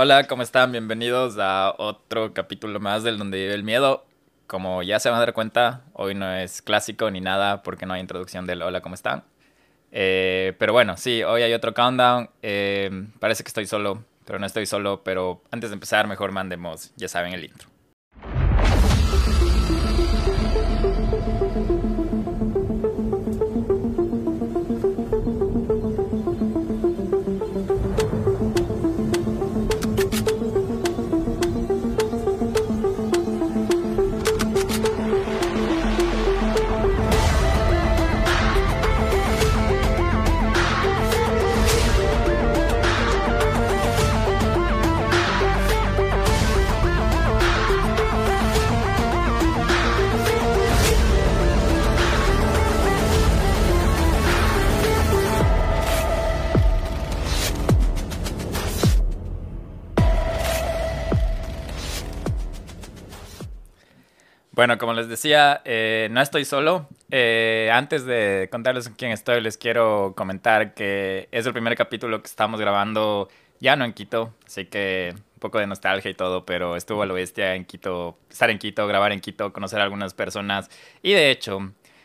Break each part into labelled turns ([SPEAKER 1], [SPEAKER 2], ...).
[SPEAKER 1] Hola, ¿cómo están? Bienvenidos a otro capítulo más del Donde vive el miedo. Como ya se van a dar cuenta, hoy no es clásico ni nada porque no hay introducción del hola, ¿cómo están? Eh, pero bueno, sí, hoy hay otro countdown. Eh, parece que estoy solo, pero no estoy solo. Pero antes de empezar, mejor mandemos, ya saben, el intro. Decía, eh, no estoy solo. Eh, antes de contarles con quién estoy, les quiero comentar que es el primer capítulo que estamos grabando ya no en Quito, así que un poco de nostalgia y todo, pero estuvo a lo bestia en Quito, estar en Quito, grabar en Quito, conocer a algunas personas. Y de hecho,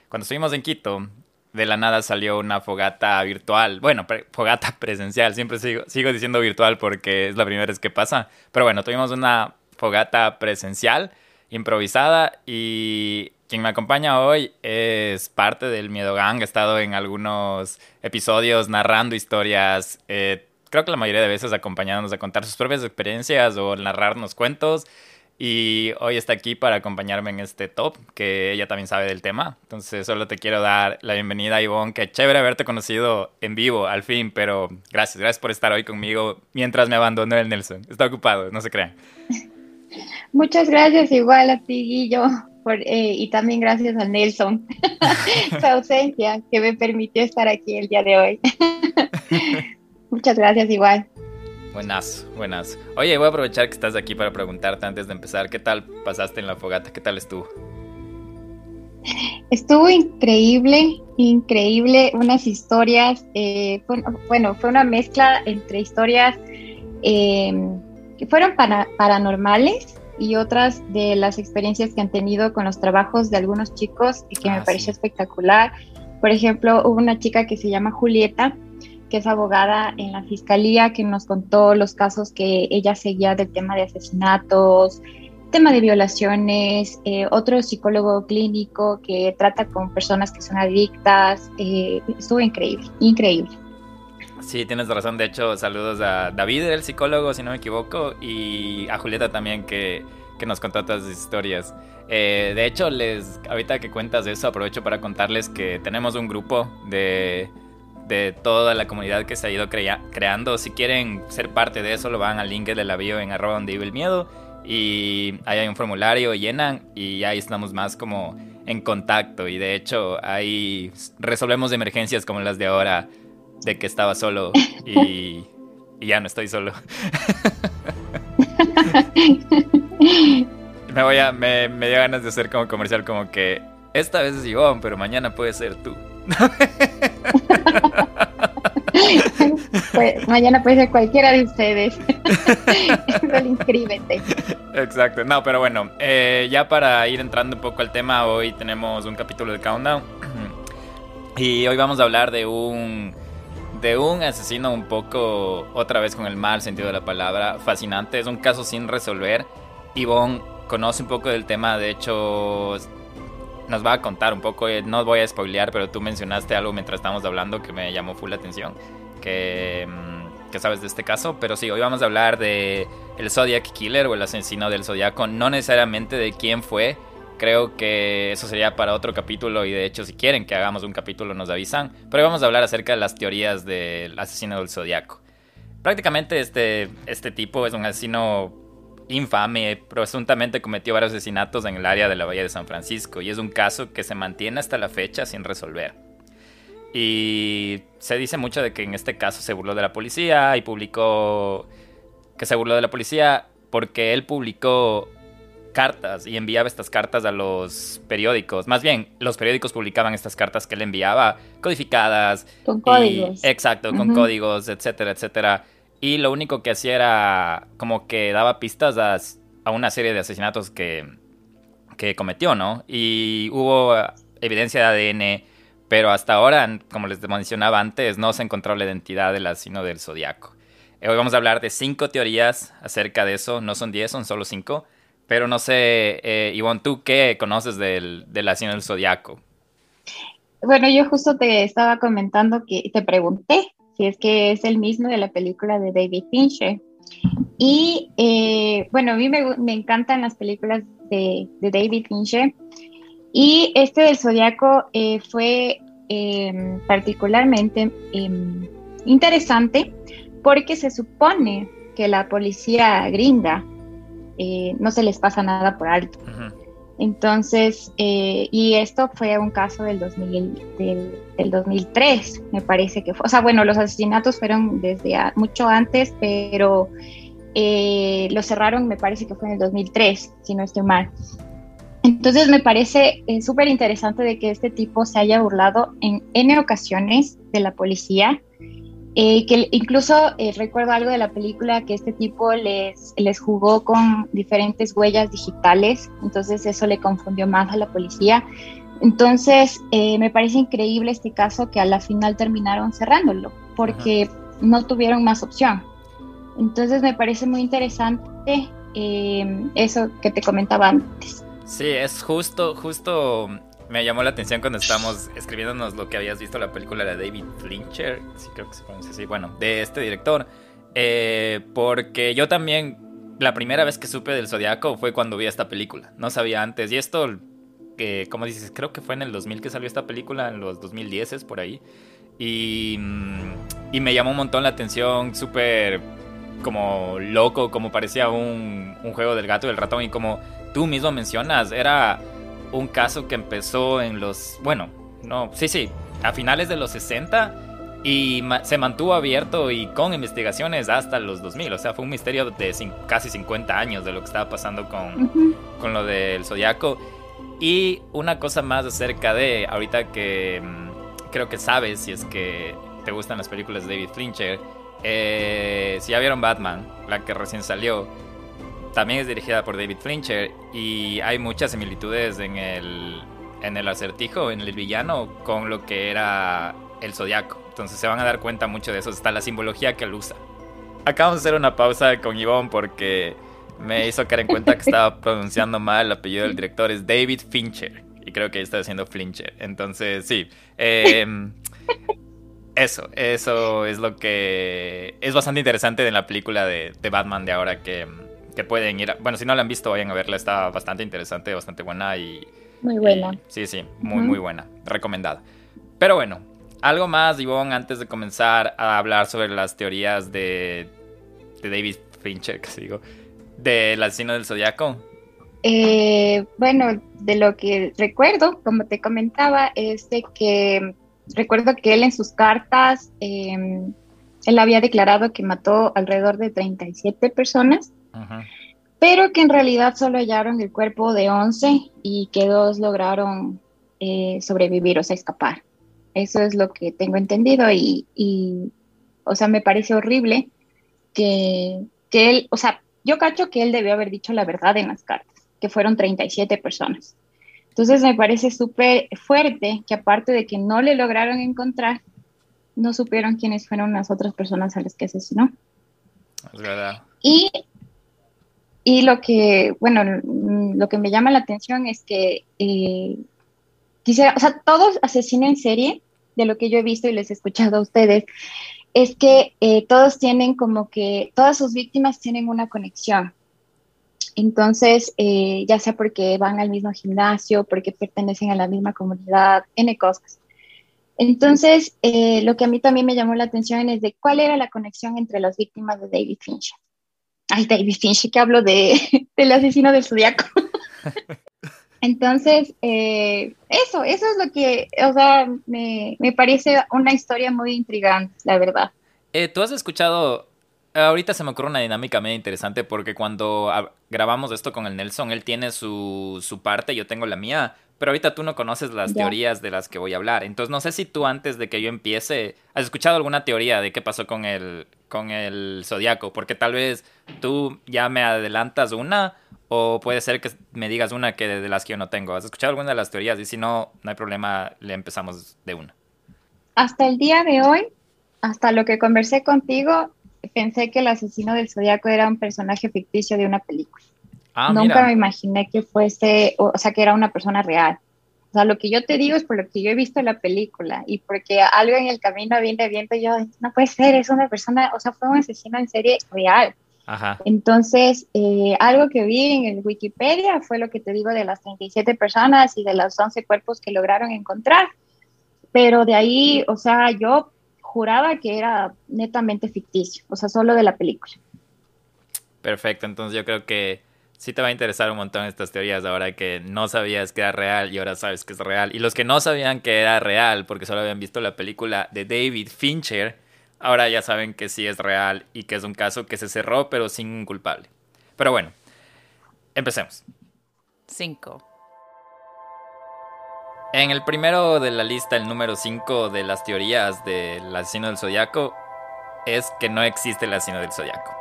[SPEAKER 1] cuando estuvimos en Quito, de la nada salió una fogata virtual. Bueno, fogata presencial. Siempre sigo, sigo diciendo virtual porque es la primera vez que pasa. Pero bueno, tuvimos una fogata presencial improvisada y quien me acompaña hoy es parte del Miedo Gang. Ha estado en algunos episodios narrando historias, eh, creo que la mayoría de veces acompañándonos a contar sus propias experiencias o narrarnos cuentos. Y hoy está aquí para acompañarme en este top, que ella también sabe del tema. Entonces solo te quiero dar la bienvenida, Ivonne. Qué chévere haberte conocido en vivo, al fin, pero gracias, gracias por estar hoy conmigo mientras me abandonó el Nelson. Está ocupado, no se crean.
[SPEAKER 2] Muchas gracias igual a ti, Guillo, por, eh, y también gracias a Nelson, su ausencia que me permitió estar aquí el día de hoy. Muchas gracias igual.
[SPEAKER 1] Buenas, buenas. Oye, voy a aprovechar que estás aquí para preguntarte antes de empezar, ¿qué tal pasaste en la fogata? ¿Qué tal estuvo?
[SPEAKER 2] Estuvo increíble, increíble, unas historias, eh, bueno, fue una mezcla entre historias eh, que fueron para, paranormales y otras de las experiencias que han tenido con los trabajos de algunos chicos y que me ah, pareció espectacular. Por ejemplo, hubo una chica que se llama Julieta, que es abogada en la fiscalía, que nos contó los casos que ella seguía del tema de asesinatos, tema de violaciones, eh, otro psicólogo clínico que trata con personas que son adictas. Eh, estuvo increíble, increíble.
[SPEAKER 1] Sí, tienes razón. De hecho, saludos a David, el psicólogo, si no me equivoco, y a Julieta también, que, nos contó todas las historias. Eh, de hecho, les ahorita que cuentas eso, aprovecho para contarles que tenemos un grupo de, de toda la comunidad que se ha ido creando. Si quieren ser parte de eso, lo van al link de la bio en arroba donde vive el miedo. Y ahí hay un formulario, llenan y ahí estamos más como en contacto. Y de hecho, ahí resolvemos emergencias como las de ahora de que estaba solo y, ya no estoy solo. me voy a, me, me, dio ganas de hacer como comercial como que esta vez es Ivonne, pero mañana puede ser tú.
[SPEAKER 2] Pues, mañana puede ser cualquiera de ustedes. Solo inscríbete.
[SPEAKER 1] Exacto. No, pero bueno, eh, ya para ir entrando un poco al tema, hoy tenemos un capítulo de Countdown. Y hoy vamos a hablar de un de un asesino un poco, otra vez con el mal sentido de la palabra, fascinante. Es un caso sin resolver. Yvonne conoce un poco del tema, de hecho nos va a contar un poco, eh, no voy a spoilear, pero tú mencionaste algo mientras estábamos hablando que me llamó full la atención, que, mm, que sabes de este caso, pero sí, hoy vamos a hablar de el Zodiac Killer o el asesino del Zodiaco, no necesariamente de quién fue, Creo que eso sería para otro capítulo y de hecho si quieren que hagamos un capítulo nos avisan. Pero hoy vamos a hablar acerca de las teorías del asesino del zodiaco. Prácticamente este, este tipo es un asesino infame, presuntamente cometió varios asesinatos en el área de la Bahía de San Francisco y es un caso que se mantiene hasta la fecha sin resolver. Y se dice mucho de que en este caso se burló de la policía y publicó que se burló de la policía porque él publicó cartas y enviaba estas cartas a los periódicos. Más bien, los periódicos publicaban estas cartas que él enviaba, codificadas.
[SPEAKER 2] Con códigos.
[SPEAKER 1] exacto, con códigos, etcétera, etcétera. y lo único que hacía era como que daba pistas a, a una serie de asesinatos que, que cometió, ¿no? Y hubo evidencia de ADN, pero hasta ahora, como les mencionaba antes, no se encontró la identidad del asesino del zodiaco. Eh, hoy vamos a hablar de cinco teorías acerca de eso, no son diez, son solo cinco. Pero no sé, eh, Ivonne, ¿tú qué conoces del, del asesino del zodiaco?
[SPEAKER 2] Bueno, yo justo te estaba comentando que te pregunté si es que es el mismo de la película de David Fincher. Y eh, bueno, a mí me, encantan las películas de, de, David Fincher. Y este del Zodíaco eh, fue eh, particularmente em, interesante porque se supone que la policía gringa eh, no se les pasa nada por alto. Entonces, eh, y esto fue un caso del, 2000, del, 2003, me parece que fue. O sea, bueno, los asesinatos fueron desde mucho antes, pero eh, lo cerraron, me parece que fue en el 2003, si no estoy mal. Entonces, me parece súper interesante de que este tipo se haya burlado en N ocasiones de la policía eh, que incluso eh, recuerdo algo de la película que este tipo les, les jugó con diferentes huellas digitales, entonces eso le confundió más a la policía. Entonces eh, me parece increíble este caso que a la final terminaron cerrándolo porque no tuvieron más opción. Entonces me parece muy interesante eso que te comentaba antes.
[SPEAKER 1] Sí, es justo, justo me llamó la atención cuando estábamos escribiéndonos lo que habías visto la película de David Fincher, sí creo que se pronuncia así, bueno, de este director, eh, porque yo también la primera vez que supe del Zodiaco fue cuando vi esta película, no sabía antes, y esto, que como dices, creo que fue en el 2000 que salió esta película, en los 2010 es por ahí, y, y me llamó un montón la atención, súper como loco, como parecía un, un juego del gato y del ratón, y como tú mismo mencionas, era un caso que empezó en los, bueno, no, sí, sí, a finales de los 60 y se mantuvo abierto y con investigaciones hasta los 2000. O sea, fue un misterio de casi 50 años de lo que estaba pasando con, con lo del zodiaco. Y una cosa más acerca de, ahorita que mm, creo que sabes si es que te gustan las películas de David Fincher, eh, si ya vieron Batman, la que recién salió, también es dirigida por David Fincher y hay muchas similitudes en el, en el acertijo, en el villano, con lo que era el zodiaco. Entonces se van a dar cuenta mucho de eso, está la simbología que él usa. Acabamos de hacer una pausa con Ivonne porque me hizo caer en cuenta que estaba pronunciando mal el apellido del director, es David Fincher. Y creo que está diciendo Flincher. Entonces, sí. Em, eso, eso es lo que es bastante interesante de la película de, de Batman de ahora que que pueden ir. bueno, si no la han visto, vayan a verla. Está bastante interesante, bastante buena y.
[SPEAKER 2] Muy buena.
[SPEAKER 1] sí, sí, muy, muy buena. Recomendada. Pero bueno, algo más, Ivonne, antes de comenzar a hablar sobre las teorías de, de David Fincher, que digo, del asesino del zodiaco.
[SPEAKER 2] Eh, bueno, de lo que recuerdo, como te comentaba, es de que recuerdo que él en sus cartas, em, él había declarado que mató alrededor de 37 personas pero que en realidad solo hallaron el cuerpo de 11 y que dos lograron eh, sobrevivir, o sea, escapar. Eso es lo que tengo entendido y, o sea, me parece horrible que, que él, o sea, yo cacho que él debió haber dicho la verdad en las cartas, que fueron 37 personas. Entonces me parece súper fuerte que aparte de que no le lograron encontrar, no supieron quiénes fueron las otras personas a las que asesinó.
[SPEAKER 1] Es verdad.
[SPEAKER 2] Y y lo que, bueno, lo que me llama la atención es que eh, quisiera, o sea, todos asesinos en serie, de lo que yo he visto y les he escuchado a ustedes, es que eh, todos tienen como que, todas sus víctimas tienen una conexión. Entonces, eh, ya sea porque van al mismo gimnasio, porque pertenecen a la misma comunidad, N cosas. Entonces, lo que a mí también me llamó la atención es de cuál era la conexión entre las víctimas de David Fincher. Ay, David Finch, que hablo de, del asesino del zodiaco. Entonces, eh, eso, eso es lo que, o sea, me, parece una historia muy intrigante, la verdad.
[SPEAKER 1] Eh, ¿Tú has escuchado ahorita se me ocurre una dinámica medio interesante porque cuando grabamos esto con el Nelson, él tiene su, su parte, yo tengo la mía, pero ahorita tú no conoces las teorías de las que voy a hablar. Entonces no sé si tú antes de que yo empiece, has escuchado alguna teoría de qué pasó con el, con el zodiaco, porque tal vez tú ya me adelantas una o puede ser que me digas una que de las que yo no tengo. ¿Has escuchado alguna de las teorías? Y si no, no hay problema, le empezamos de una.
[SPEAKER 2] Hasta el día de hoy, hasta lo que conversé contigo, pensé que el asesino del zodiaco era un personaje ficticio de una película. Ah, Nunca me imaginé que fuese, o, sea, que era una persona real. O sea, lo que yo te digo es por lo que yo he visto en la película y porque algo en el camino viene viendo yo, no puede ser, es una persona, o sea, fue un asesino en serie real. Ajá. Entonces, eh, algo que vi en el Wikipedia fue lo que te digo de las 37 personas y de los 11 cuerpos que lograron encontrar. Pero de ahí, o sea, yo juraba que era netamente ficticio, o sea, solo de la película.
[SPEAKER 1] Perfecto, entonces yo creo que sí te va a interesar un montón estas teorías ahora que no sabías que era real y ahora sabes que es real. Y los que no sabían que era real porque solo habían visto la película de David Fincher, ahora ya saben que sí es real y que es un caso que se cerró pero sin un culpable. Pero bueno, empecemos.
[SPEAKER 3] 5.
[SPEAKER 1] En el primero de la lista, el número 5 de las teorías del asesino del zodiaco, es que no existe el asesino del zodiaco.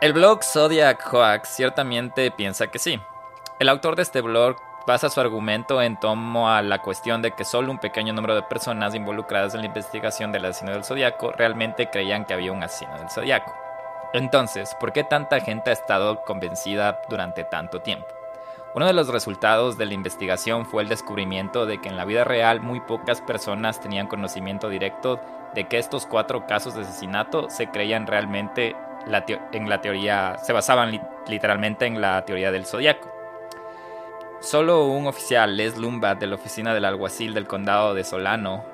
[SPEAKER 1] El blog Zodiac Hoax ciertamente piensa que sí. El autor de este blog basa su argumento en torno a la cuestión de que solo un pequeño número de personas involucradas en la investigación del asesino del zodiaco realmente creían que había un asesino del zodiaco. Entonces, ¿por qué tanta gente ha estado convencida durante tanto tiempo? Uno de los resultados de la investigación fue el descubrimiento de que en la vida real muy pocas personas tenían conocimiento directo de que estos cuatro casos de asesinato se creían realmente en la teoría, se basaban literalmente en la teoría del zodiaco. Solo un oficial, Les Lumba, de la oficina del alguacil del condado de Solano,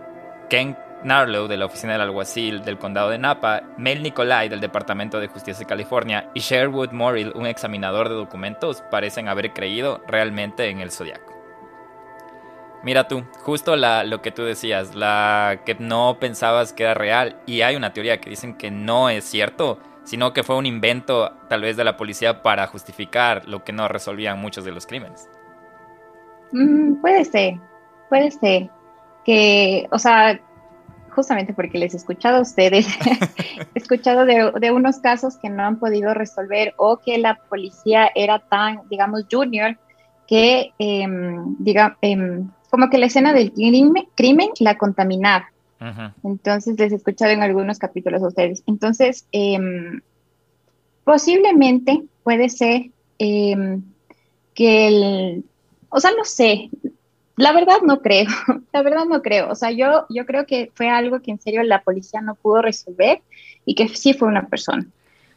[SPEAKER 1] Ken Narlow, de la oficina del alguacil del condado de Napa, Mel Nicolai, del Departamento de Justicia de California, y Sherwood Morrill, un examinador de documentos, parecen haber creído realmente en el zodiaco. Mira tú, justo lo que tú decías, la que no pensabas que era real, y hay una teoría que dicen que no es cierto, sino que fue un invento tal vez de la policía para justificar lo que no resolvían muchos de los crímenes.
[SPEAKER 2] Mm, puede ser, puede ser. Que, o sea, justamente porque les he escuchado a ustedes, he escuchado de, unos casos que no han podido resolver o que la policía era tan, digamos, junior, que, em, diga, em, como que la escena del crimen, crimen la contaminaba. Entonces les he escuchado en algunos capítulos a ustedes. Entonces, em, posiblemente puede ser que el, o sea, no sé, la verdad no creo, la verdad no creo. O sea, yo, yo creo que fue algo que en serio la policía no pudo resolver y que sí fue una persona.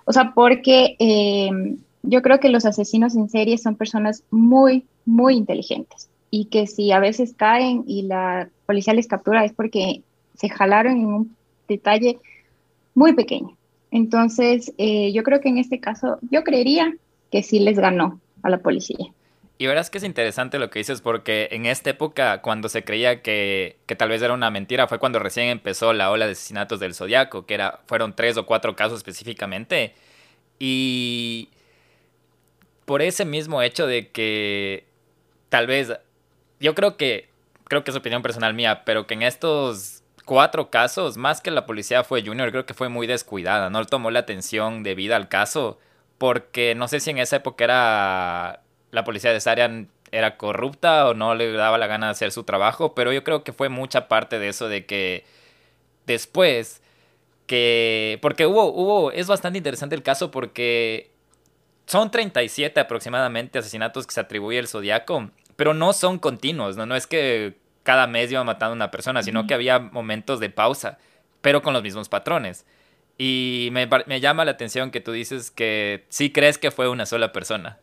[SPEAKER 2] O sea, porque em, yo creo que los asesinos en serie son personas muy, muy inteligentes y que si a veces caen y la policía les captura es porque se jalaron en un detalle muy pequeño. Entonces, eh, yo creo que en este caso, yo creería que sí les ganó a la policía.
[SPEAKER 1] Y verás que es interesante lo que dices porque en esta época, cuando se creía que, que, tal vez era una mentira, fue cuando recién empezó la ola de asesinatos del Zodiaco, que era, fueron tres o cuatro casos específicamente. Y por ese mismo hecho de que tal vez, yo creo que, creo que es opinión personal mía, pero que en estos cuatro casos, más que la policía fue Junior, creo que fue muy descuidada, no tomó la atención debida al caso, porque no sé si en esa época era la policía de Sarian era corrupta o no le daba la gana de hacer su trabajo, pero yo creo que fue mucha parte de eso de que después que porque hubo hubo es bastante interesante el caso porque son 37 aproximadamente asesinatos que se atribuye el Zodiaco, pero no son continuos, no no es que cada mes iba matando a una persona, sino que había momentos de pausa, pero con los mismos patrones. Y me, llama la atención que tú dices que sí crees que fue una sola persona,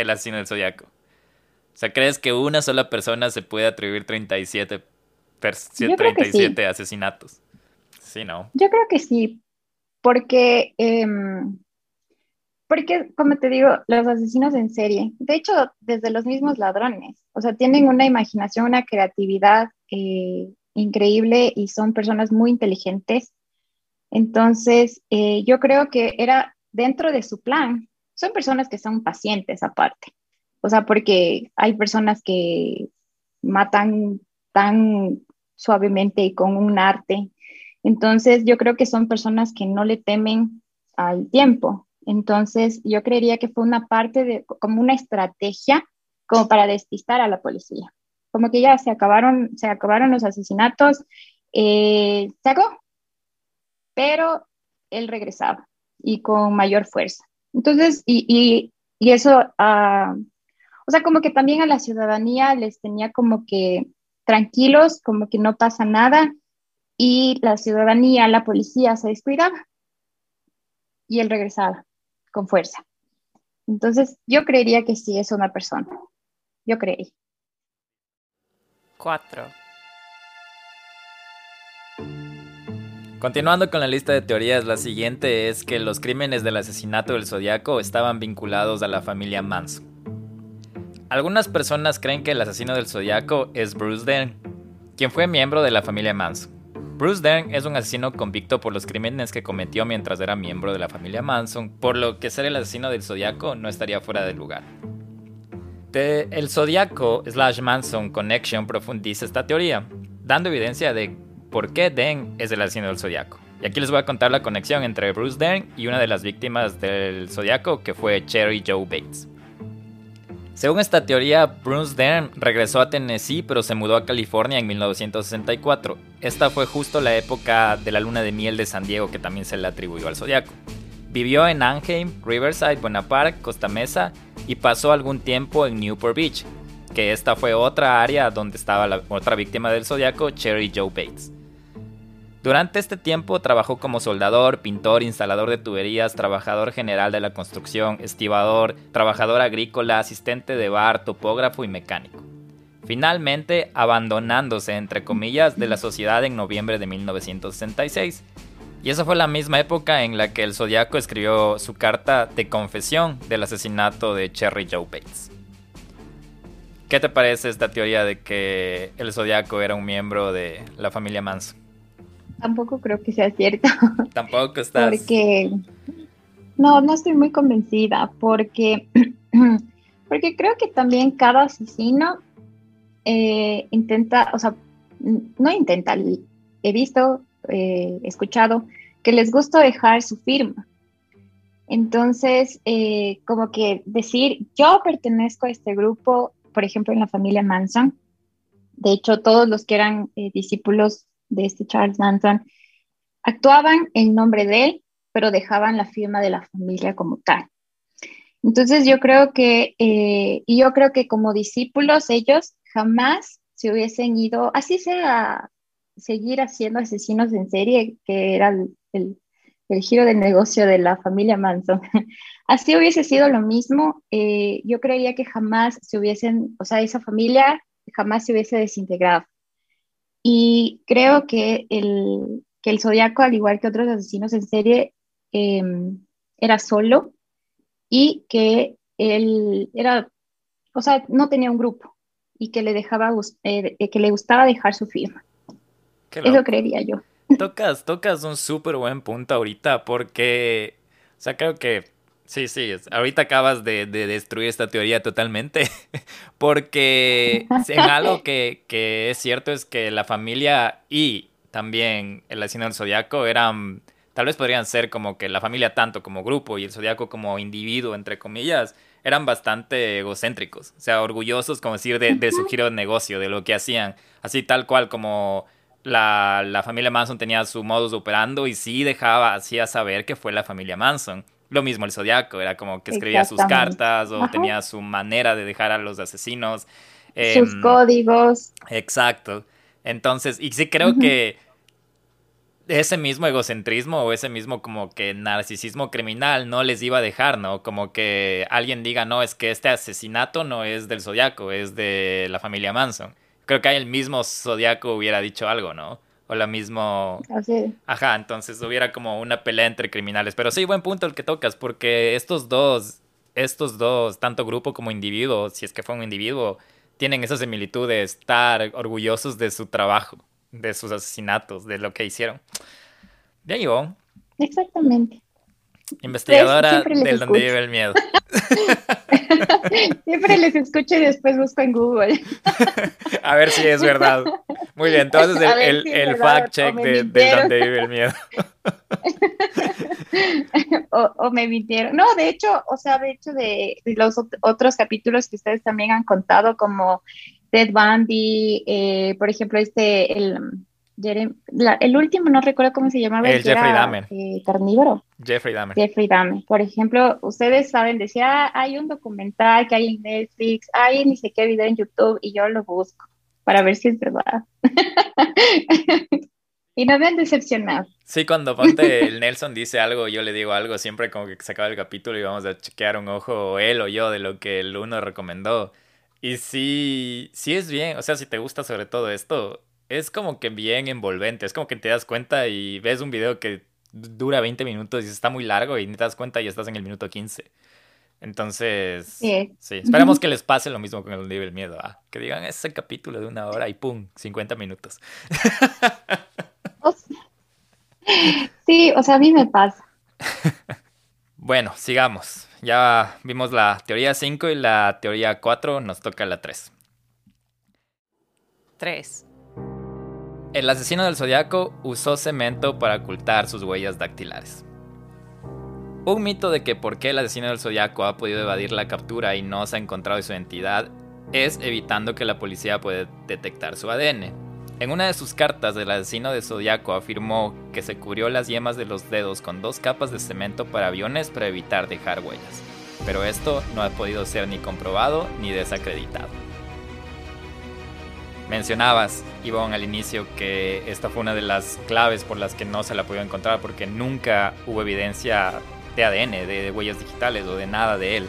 [SPEAKER 1] el asesino del zodiaco. O sea, ¿crees que una sola persona se puede atribuir 37, 37 asesinatos? Sí, ¿no?
[SPEAKER 2] Yo creo que sí, porque em, porque, como te digo, los asesinos en serie, de hecho, desde los mismos ladrones, o sea, tienen una imaginación, una creatividad eh, increíble y son personas muy inteligentes. Entonces, eh, yo creo que era dentro de su plan. Son personas que son pacientes aparte. O sea, porque hay personas que matan tan suavemente y con un arte. Entonces, yo creo que son personas que no le temen al tiempo. Entonces, yo creería que fue una parte de, como una estrategia, como para despistar a la policía. Como que ya se acabaron, se acabaron los asesinatos, eh, se pero él regresaba y con mayor fuerza. Entonces, y, eso, uh, o sea, como que también a la ciudadanía les tenía como que tranquilos, como que no pasa nada, y la ciudadanía, la policía se descuidaba y él regresaba con fuerza. Entonces, yo creería que sí es una persona. Yo creí.
[SPEAKER 1] Cuatro. Continuando con la lista de teorías, la siguiente es que los crímenes del asesinato del Zodíaco estaban vinculados a la familia Manson. Algunas personas creen que el asesino del Zodíaco es Bruce Dern, quien fue miembro de la familia Manson. Bruce Dern es un asesino convicto por los crímenes que cometió mientras era miembro de la familia Manson, por lo que ser el asesino del Zodíaco no estaría fuera de lugar. el Zodíaco slash Manson Connection profundiza esta teoría, dando evidencia de por qué Dern es el asesino del Zodíaco. Y aquí les voy a contar la conexión entre Bruce Dern y una de las víctimas del Zodíaco que fue Cherry Joe Bates. Según esta teoría, Bruce Dern regresó a Tennessee pero se mudó a California en 1964. Esta fue justo la época de la luna de miel de San Diego que también se le atribuyó al zodiaco. Vivió en Anaheim, Riverside, Buena Park, Costa Mesa y pasó algún tiempo en Newport Beach, que esta fue otra área donde estaba la otra víctima del zodiaco, Cherry Joe Bates. Durante este tiempo trabajó como soldador, pintor, instalador de tuberías, trabajador general de la construcción, estibador, trabajador agrícola, asistente de bar, topógrafo y mecánico. Finalmente, abandonándose, entre comillas, de la sociedad en noviembre de 1966. Y esa fue la misma época en la que el Zodiaco escribió su carta de confesión del asesinato de Cherry Joe Bates. ¿Qué te parece esta teoría de que el Zodiaco era un miembro de la familia Manson?
[SPEAKER 2] Tampoco creo que sea cierto.
[SPEAKER 1] Tampoco estás.
[SPEAKER 2] Porque no, no estoy muy convencida, porque, porque creo que también cada asesino eh, intenta, o sea, no intenta, he visto, eh, escuchado, que les gusta dejar su firma. Entonces, eh, como que decir, yo pertenezco a este grupo, por ejemplo, en la familia Manson, de hecho, todos los que eran discípulos de este Charles Manson, actuaban en nombre de él, pero dejaban la firma de la familia como tal. Entonces yo creo que, eh, yo creo que como discípulos ellos jamás se hubiesen ido, así sea, seguir haciendo asesinos en serie, que era el, giro del negocio de la familia Manson. así hubiese sido lo mismo, eh, yo creía que jamás se hubiesen, o sea, esa familia jamás se hubiese desintegrado. Y creo que el, que el Zodíaco, al igual que otros asesinos en serie, em, era solo y que él era, o sea, no tenía un grupo y que le dejaba, eh, que le gustaba dejar su firma. Eso creería yo.
[SPEAKER 1] Tocas, tocas un súper buen punto ahorita porque, o sea, creo que Sí, sí, ahorita acabas de, destruir esta teoría totalmente, porque en algo que, que, es cierto es que la familia y también el asesino del zodiaco eran, tal vez podrían ser como que la familia tanto como grupo y el zodiaco como individuo, entre comillas, eran bastante egocéntricos, o sea, orgullosos, como decir, de, de su giro de negocio, de lo que hacían, así tal cual como la, la familia Manson tenía su modus operando y sí dejaba, hacía saber que fue la familia Manson lo mismo el zodiaco, era como que escribía sus cartas o tenía su manera de dejar a los asesinos.
[SPEAKER 2] sus em, códigos.
[SPEAKER 1] Exacto. Entonces, y sí creo que ese mismo egocentrismo o ese mismo como que narcisismo criminal no les iba a dejar, ¿no? Como que alguien diga, no, es que este asesinato no es del zodiaco, es de la familia Manson. Creo que ahí el mismo zodiaco hubiera dicho algo, ¿no? O la mismo...
[SPEAKER 2] Así.
[SPEAKER 1] Ajá, entonces hubiera como una pelea entre criminales. Pero sí, buen punto el que tocas, porque estos dos, estos dos, tanto grupo como individuo, si es que fue un individuo, tienen esa similitud de estar orgullosos de su trabajo, de sus asesinatos, de lo que hicieron. Ya llegó.
[SPEAKER 2] Exactamente.
[SPEAKER 1] Investigadora del donde vive el miedo.
[SPEAKER 2] siempre les escucho y después busco en Google.
[SPEAKER 1] A ver si es verdad. Muy bien, entonces el, el, fact check de, de, donde vive el miedo.
[SPEAKER 2] o, me mintieron. No, de hecho, o sea, de hecho de, los otros capítulos que ustedes también han contado, como Ted Bundy, eh, por ejemplo, este, el el último, no recuerdo cómo se llamaba.
[SPEAKER 1] El Jeffrey Dahmer.
[SPEAKER 2] Eh, carnívoro.
[SPEAKER 1] Jeffrey Dahmer.
[SPEAKER 2] Jeffrey Dahmer. Por ejemplo, ustedes saben, decía, ah, hay un documental que hay en Netflix, hay ni sé qué video en YouTube y yo lo busco para ver si es verdad. y no me han decepcionado.
[SPEAKER 1] Sí, cuando ponte el Nelson dice algo, yo le digo algo, siempre como que se acaba el capítulo y vamos a chequear un ojo, él o yo, de lo que el uno recomendó. Y sí, sí es bien, o sea, si te gusta sobre todo esto, es como que bien envolvente. Es como que te das cuenta y ves un video que dura 20 minutos y está muy largo y te das cuenta y estás en el minuto 15. Entonces, sí, esperamos que les pase lo mismo con el nivel miedo. ¿ah? Que digan ese capítulo de una hora y pum, 50 minutos.
[SPEAKER 2] Sí, o sea, a mí me pasa.
[SPEAKER 1] bueno, sigamos. Ya vimos la teoría 5 y la teoría 4, nos toca la 3.
[SPEAKER 3] 3.
[SPEAKER 1] El asesino del zodiaco usó cemento para ocultar sus huellas dactilares. Un mito de que por qué el asesino del zodiaco ha podido evadir la captura y no se ha encontrado su identidad es evitando que la policía pueda detectar su ADN. En una de sus cartas, el asesino del zodiaco afirmó que se cubrió las yemas de los dedos con dos capas de cemento para aviones para evitar dejar huellas. Pero esto no ha podido ser ni comprobado ni desacreditado. Mencionabas, Ivonne, al inicio que esta fue una de las claves por las que no se la pudo encontrar porque nunca hubo evidencia de ADN, de, huellas digitales o de nada de él.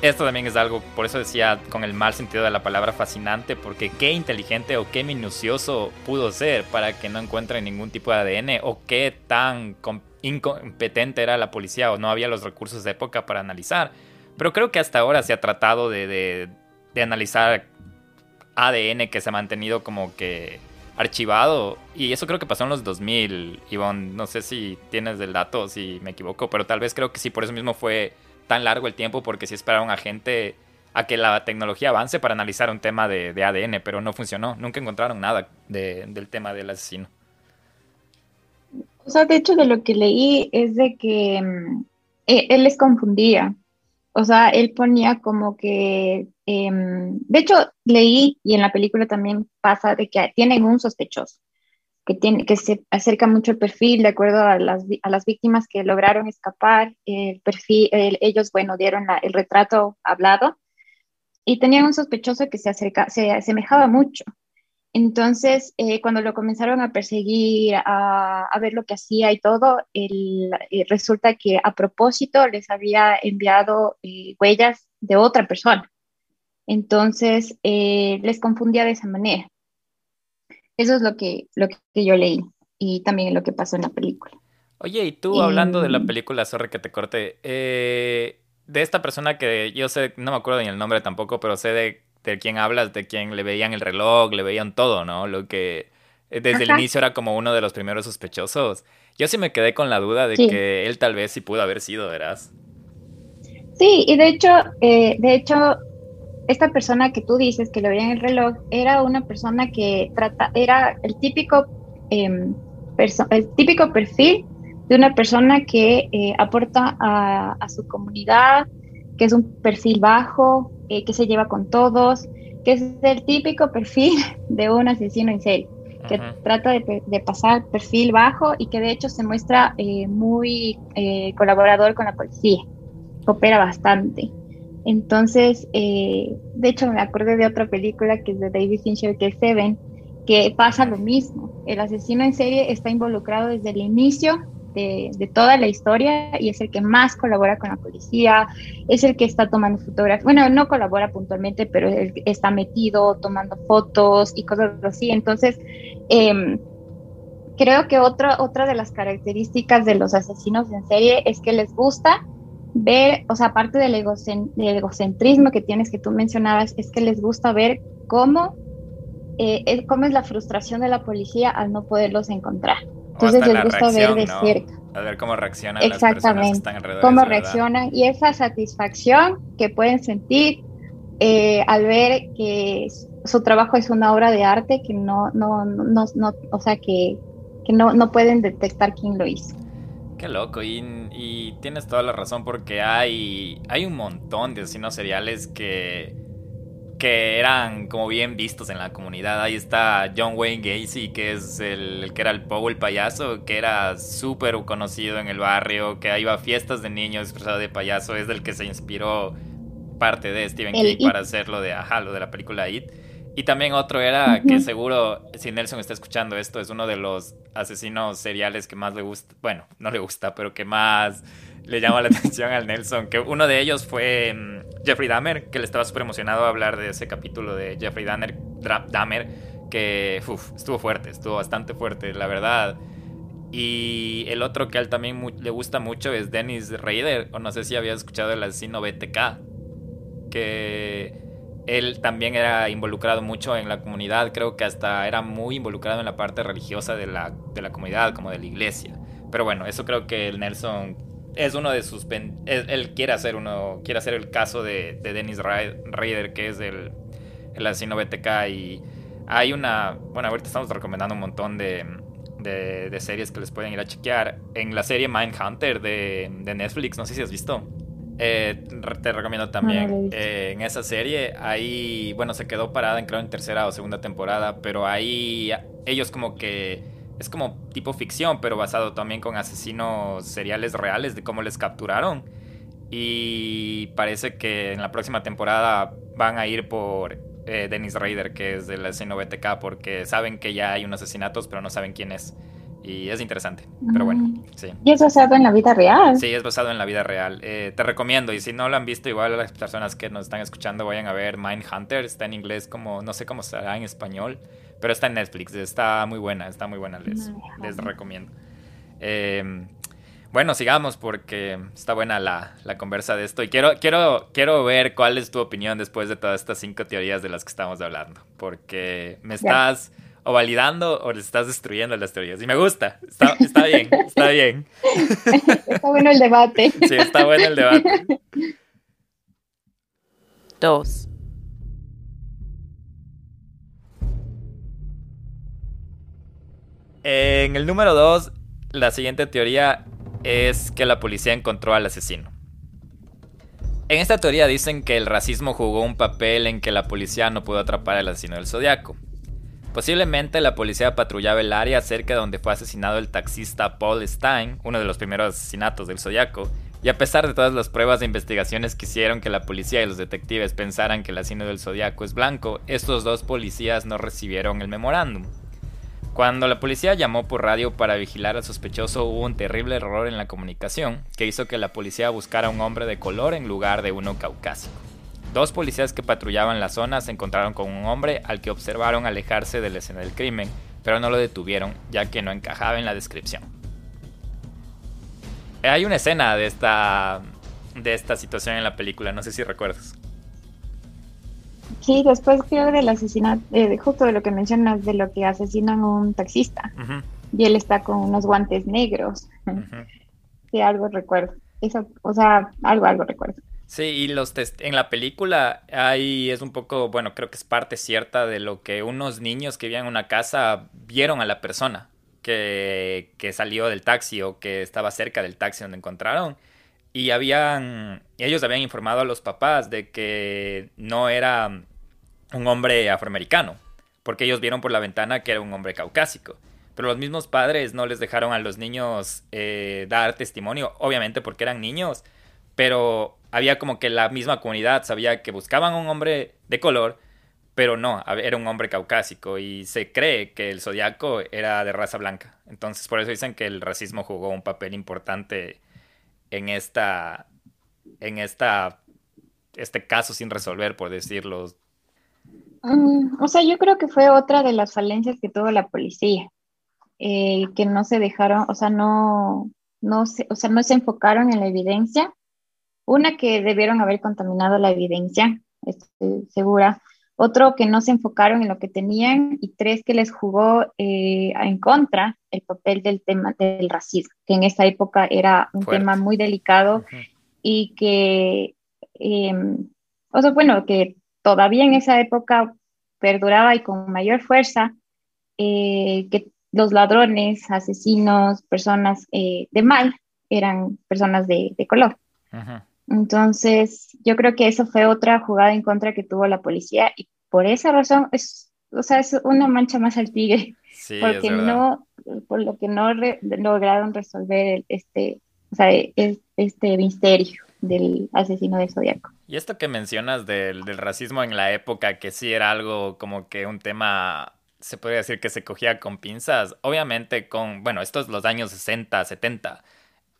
[SPEAKER 1] Esto también es algo, por eso decía con el mal sentido de la palabra fascinante, porque qué inteligente o qué minucioso pudo ser para que no encuentren ningún tipo de ADN o qué tan incompetente era la policía o no había los recursos de época para analizar. Pero creo que hasta ahora se ha tratado de, analizar ADN que se ha mantenido como que archivado. Y eso creo que pasó en los 2000, Ivonne. No sé si tienes el dato, si me equivoco, pero tal vez creo que sí, por eso mismo fue tan largo el tiempo, porque sí esperaron a gente a que la tecnología avance para analizar un tema de, ADN, pero no funcionó. Nunca encontraron nada del tema del asesino.
[SPEAKER 2] O sea, de hecho, de lo que leí es de que mm, e, él les confundía. O sea, él ponía como que, em, de hecho, leí y en la película también pasa de que tienen un sospechoso, que, tiene, que se acerca mucho el perfil de acuerdo a las, a las víctimas que lograron escapar. El perfil, ellos, bueno, dieron el retrato hablado y tenían un sospechoso que se, acerca, se asemejaba mucho. Entonces, eh, cuando lo comenzaron a perseguir, a, ver lo que hacía y todo, el, eh, resulta que a propósito les había enviado eh, huellas de otra persona. Entonces, les confundía de esa manera. Eso es lo que, lo que yo leí y también lo que pasó en la película.
[SPEAKER 1] Oye, y tú hablando de la película, sorry que te corte, de esta persona que yo sé, no me acuerdo ni el nombre tampoco, pero sé de de quién hablas, de quién le veían el reloj, le veían todo, ¿no? Lo que eh, desde el inicio era como uno de los primeros sospechosos. Yo sí me quedé con la duda de que él tal vez sí pudo haber sido, ¿verás?
[SPEAKER 2] Sí, y de hecho, eh, de hecho, esta persona que tú dices que le veían el reloj era una persona que trata, era el típico, em, el típico perfil de una persona que eh, aporta a, a, su comunidad, que es un perfil bajo, eh, que se lleva con todos, que es el típico perfil de un asesino en serie, que trata de, pasar perfil bajo y que de hecho se muestra eh, muy eh, colaborador con la policía, opera bastante. Entonces, de hecho me acordé de otra película que es de David Fincher, que es Seven, que pasa lo mismo. El asesino en serie está involucrado desde el inicio de, toda la historia y es el que más colabora con la policía, es el que está tomando fotografías, bueno, no colabora puntualmente, pero está metido tomando fotos y cosas así. Entonces, em, creo que otra, otra de las características de los asesinos en serie es que les gusta ver, o sea, aparte del, egocentrismo que tienes que tú mencionabas, es que les gusta ver cómo, eh, cómo es la frustración de la policía al no poderlos encontrar. Entonces les gusta ver de cerca.
[SPEAKER 1] A ver cómo reaccionan las
[SPEAKER 2] personas que están alrededor. Cómo reaccionan y esa satisfacción que pueden sentir eh, al ver que su trabajo es una obra de arte que no, no, no, no o sea, que, que no, no pueden detectar quién lo hizo.
[SPEAKER 1] Qué loco, y, y, tienes toda la razón porque hay, hay un montón de asesinos seriales que, que eran como bien vistos en la comunidad. Ahí está John Wayne Gacy, que es el, que era el Pogo, el payaso, que era súper conocido en el barrio, que iba a fiestas de niños disfrazado de payaso, es del que se inspiró parte de Stephen King para hacer lo de, ajá, lo de la película It. Y también otro era que seguro, si Nelson está escuchando esto, es uno de los asesinos seriales que más le gusta, bueno, no le gusta, pero que más le llama la atención al Nelson. Que uno de ellos fue mm, Jeffrey Dahmer, que le estaba súper emocionado a hablar de ese capítulo de Jeffrey Dahmer, que estuvo fuerte, estuvo bastante fuerte, la verdad. Y el otro que a él también le gusta mucho es Dennis Rader, o no sé si habías escuchado el asesino BTK, que él también era involucrado mucho en la comunidad, creo que hasta era muy involucrado en la parte religiosa de la, de la comunidad, como de la iglesia. Pero bueno, eso creo que el Nelson es uno de sus... Él, quiere hacer uno, quiere hacer el caso de, de Dennis Rader, que es el, el asesino BTK y hay una... Bueno, ahorita estamos recomendando un montón de, de, series que les pueden ir a chequear. En la serie Mindhunter de, de Netflix, no sé si has visto. Eh, te recomiendo también. Eh, en esa serie, ahí, bueno, se quedó parada en creo en tercera o segunda temporada, pero ahí ellos como que es como tipo ficción, pero basado también con asesinos seriales reales de cómo les capturaron. Y parece que en la próxima temporada van a ir por eh, Dennis Rader, que es del asesino BTK, porque saben que ya hay unos asesinatos, pero no saben quién es. Y es interesante, pero bueno, mm. sí.
[SPEAKER 2] ¿Y es basado en la vida real?
[SPEAKER 1] Sí, es basado en la vida real. Eh, te recomiendo, y si no lo han visto, igual las personas que nos están escuchando vayan a ver Mindhunter, está en inglés como, no sé cómo será en español, pero está en Netflix, está muy buena, está muy buena, les, les recomiendo. Eh, bueno, sigamos porque está buena la, la, conversa de esto y quiero, quiero, quiero ver cuál es tu opinión después de todas estas cinco teorías de las que estamos hablando, porque me estás o validando o le estás destruyendo las teorías. Y me gusta, está, está bien, está bien.
[SPEAKER 2] Está bueno el debate.
[SPEAKER 1] Sí, está bueno el debate.
[SPEAKER 3] Dos.
[SPEAKER 1] En el número dos, la siguiente teoría es que la policía encontró al asesino. En esta teoría dicen que el racismo jugó un papel en que la policía no pudo atrapar al asesino del zodiaco. Posiblemente la policía patrullaba el área cerca de donde fue asesinado el taxista Paul Stein, uno de los primeros asesinatos del Zodiaco, y a pesar de todas las pruebas e investigaciones que hicieron que la policía y los detectives pensaran que el asesino del Zodiaco es blanco, estos dos policías no recibieron el memorándum. Cuando la policía llamó por radio para vigilar al sospechoso hubo un terrible error en la comunicación que hizo que la policía buscara a un hombre de color en lugar de uno caucásico. Dos policías que patrullaban la zona se encontraron con un hombre al que observaron alejarse de la escena del crimen, pero no lo detuvieron ya que no encajaba en la descripción. Hay una escena de esta, de esta situación en la película, no sé si recuerdas.
[SPEAKER 2] Sí, después creo del asesinato, eh, justo de lo que mencionas, de lo que asesinan a un taxista. Y él está con unos guantes negros. Sí, algo recuerdo. Eso, o sea, algo, algo recuerdo.
[SPEAKER 1] Sí, y los en la película ahí es un poco, bueno, creo que es parte cierta de lo que unos niños que vivían en una casa vieron a la persona que, que salió del taxi o que estaba cerca del taxi donde encontraron. Y habían, ellos habían informado a los papás de que no era un hombre afroamericano, porque ellos vieron por la ventana que era un hombre caucásico. Pero los mismos padres no les dejaron a los niños eh, dar testimonio, obviamente porque eran niños, pero había como que la misma comunidad sabía que buscaban un hombre de color, pero no, era un hombre caucásico y se cree que el zodiaco era de raza blanca. Entonces por eso dicen que el racismo jugó un papel importante en esta en esta este caso sin resolver, por decirlo.
[SPEAKER 2] Mm, o sea, yo creo que fue otra de las falencias que tuvo la policía, eh, que no se dejaron, o sea, no, no o sea, no se enfocaron en la evidencia una que debieron haber contaminado la evidencia, estoy segura. Otro que no se enfocaron en lo que tenían y tres que les jugó eh, en contra el papel del tema del racismo, que en esa época era un tema muy delicado y que, em, o sea, bueno, que todavía en esa época perduraba y con mayor fuerza, eh, que los ladrones, asesinos, personas eh, de mal eran personas de, color. Entonces, yo creo que eso fue otra jugada en contra que tuvo la policía y por esa razón es, o sea, es una mancha más al tigre, porque no, por lo que no lograron resolver este, o sea, este misterio del asesino de Zodíaco.
[SPEAKER 1] Y esto que mencionas del, del racismo en la época, que sí era algo como que un tema se podría decir que se cogía con pinzas. Obviamente con, bueno, estos los años 60, 70.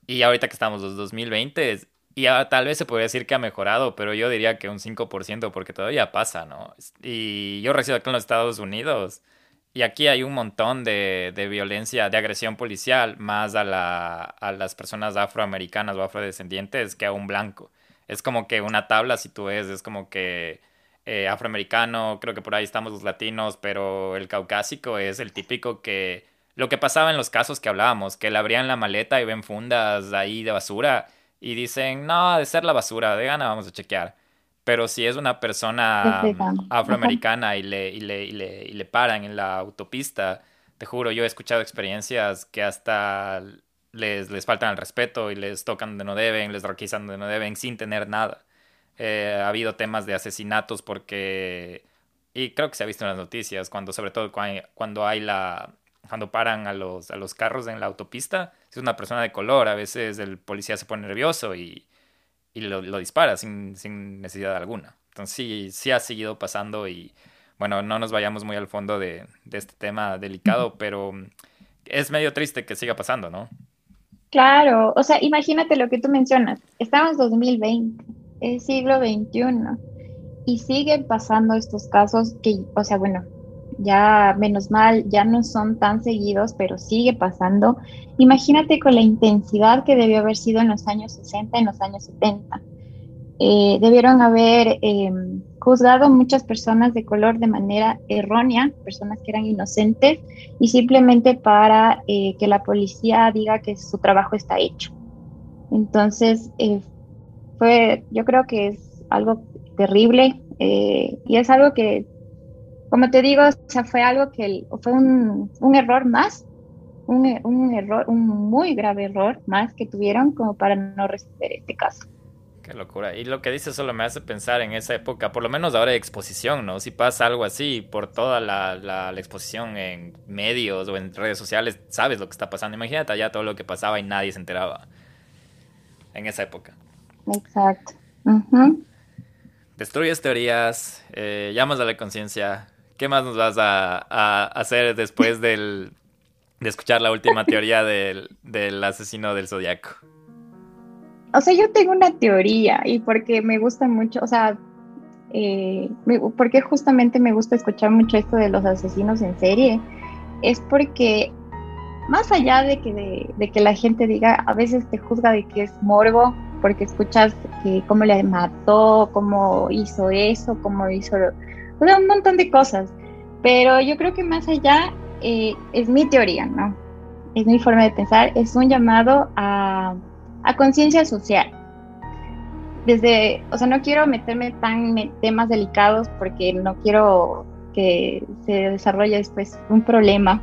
[SPEAKER 1] Y ahorita que estamos los 2020, y tal vez se podría decir que ha mejorado, pero yo diría que un 5% porque todavía pasa, ¿no? Y yo resido aquí en los Estados Unidos y aquí hay un montón de, de violencia, de agresión policial, más a, la, a las personas afroamericanas o afrodescendientes que a un blanco. Es como que una tabla, si tú ves, es como que eh, afroamericano, creo que por ahí estamos los latinos, pero el caucásico es el típico que... Lo que pasaba en los casos que hablábamos, que le abrían la maleta y ven fundas ahí de basura y dicen, no, de ser la basura, de gana vamos a chequear. Pero si es una persona afroamericana y le, y, le, y, le, y le paran en la autopista, te juro, yo he escuchado experiencias que hasta les, les faltan el respeto y les tocan donde no deben, les requisan donde no deben sin tener nada. Eh, ha habido temas de asesinatos porque, y creo que se ha visto en las noticias, cuando sobre todo cuando hay la, cuando paran a los, a los carros en la autopista, si es una persona de color, a veces el policía se pone nervioso y, y lo, lo, dispara sin, sin, necesidad alguna. Entonces sí, sí ha seguido pasando y bueno, no nos vayamos muy al fondo de, de este tema delicado, pero es medio triste que siga pasando, ¿no?
[SPEAKER 2] Claro, o sea, imagínate lo que tú mencionas, estamos en 2020, es siglo XXI, y siguen pasando estos casos que, o sea, bueno, ya menos mal, ya no son tan seguidos, pero sigue pasando. Imagínate con la intensidad que debió haber sido en los años 60, en los años 70. Eh, debieron haber em, juzgado muchas personas de color de manera errónea, personas que eran inocentes, y simplemente para eh, que la policía diga que su trabajo está hecho. Entonces, eh, fue, yo creo que es algo terrible y es algo que como te digo, o sea, fue algo que fue un, un error más, un, un, error, un muy grave error más que tuvieron como para no resolver este caso.
[SPEAKER 1] Qué locura. Y lo que dice solo me hace pensar en esa época, por lo menos ahora de exposición, ¿no? Si pasa algo así por toda la, la, exposición en medios o en redes sociales, sabes lo que está pasando. Imagínate allá todo lo que pasaba y nadie se enteraba en esa época.
[SPEAKER 2] Exacto.
[SPEAKER 1] Destruyes teorías, eh, llamas a la conciencia, ¿Qué más nos vas a, hacer después del, de escuchar la última teoría del, asesino del zodiaco?
[SPEAKER 2] O sea, yo tengo una teoría y porque me gusta mucho, o sea, eh, porque justamente me gusta escuchar mucho esto de los asesinos en serie, es porque más allá de que, de, que la gente diga, a veces te juzga de que es morbo, porque escuchas que cómo le mató, cómo hizo eso, cómo hizo un montón de cosas. Pero yo creo que más allá eh, es mi teoría, ¿no? Es mi forma de pensar, es un llamado a, a conciencia social. Desde, o sea, no quiero meterme tan en temas delicados porque no quiero que se desarrolle después un problema,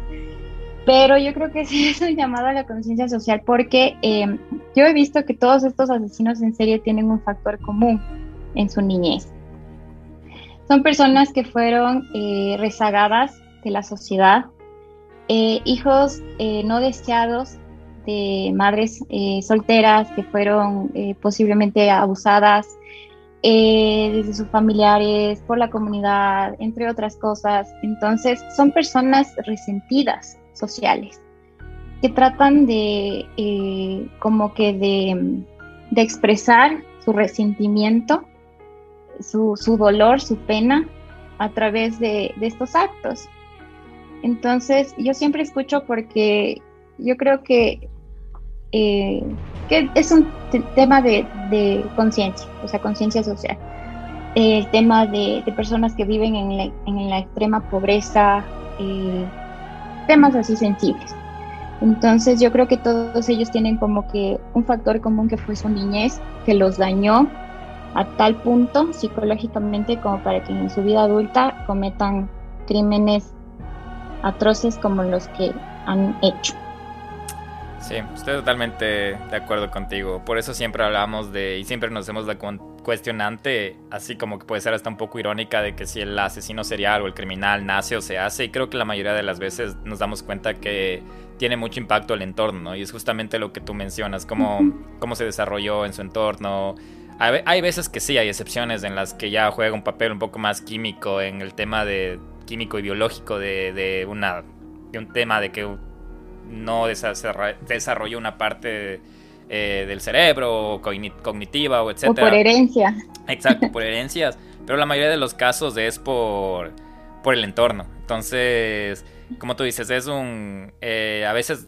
[SPEAKER 2] pero yo creo que sí es un llamado a la conciencia social porque eh, yo he visto que todos estos asesinos en serie tienen un factor común en su niñez. Son personas que fueron eh, rezagadas de la sociedad, eh, hijos eh, no deseados de madres solteras que fueron posiblemente abusadas desde sus familiares, por la comunidad, entre otras cosas. Entonces, son personas resentidas sociales que tratan de como que de, de expresar su resentimiento su, su dolor, su pena a través de, de, estos actos. Entonces, yo siempre escucho porque yo creo que, eh, que es un tema de, de conciencia, o sea, conciencia social. el tema de, personas que viven en la, extrema pobreza, eh, temas así sensibles. Entonces yo creo que todos ellos tienen como que un factor común que fue su niñez, que los dañó a tal punto psicológicamente como para que en su vida adulta cometan crímenes atroces como los que han hecho.
[SPEAKER 1] Sí, estoy totalmente de acuerdo contigo. Por eso siempre hablamos de, y siempre nos hacemos la cuestionante, así como que puede ser hasta un poco irónica, de que si el asesino serial o el criminal nace o se hace. Y creo que la mayoría de las veces nos damos cuenta que tiene mucho impacto el entorno, ¿no? Y es justamente lo que tú mencionas, cómo, cómo se desarrolló en su entorno. Hay veces que sí, hay excepciones en las que ya juega un papel un poco más químico en el tema de químico y biológico de, de una, de un tema de que no desarrolló una parte eh, del cerebro, cognitiva o etcétera.
[SPEAKER 2] O por herencia.
[SPEAKER 1] Exacto, por herencias. Pero la mayoría de los casos es por, por el entorno. Entonces, como tú dices, es un... Eh, a veces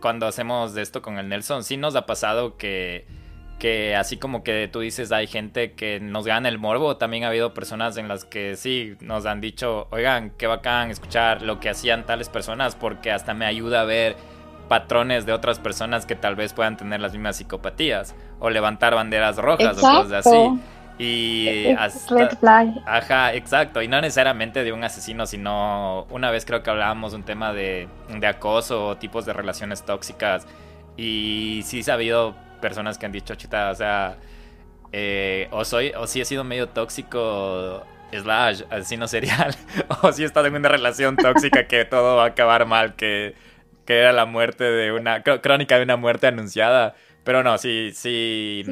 [SPEAKER 1] cuando hacemos esto con el Nelson, sí nos ha pasado que que así como que tú dices hay gente que nos gana el morbo, también ha habido personas en las que sí nos han dicho, oigan, qué bacán escuchar lo que hacían tales personas porque hasta me ayuda a ver patrones de otras personas que tal vez puedan tener las mismas psicopatías o levantar banderas rojas o cosas así. Y hasta, Ajá, exacto. Y no necesariamente de un asesino, sino una vez creo que hablábamos un tema de, de acoso o tipos de relaciones tóxicas. Y sí se ha habido personas que han dicho, chita, o sea, eh, o soy, o si he sido medio tóxico, slash, asesino serial, o si he estado en una relación tóxica que todo va a acabar mal, que, que era la muerte de una, crónica de una muerte anunciada. Pero no, sí, sí,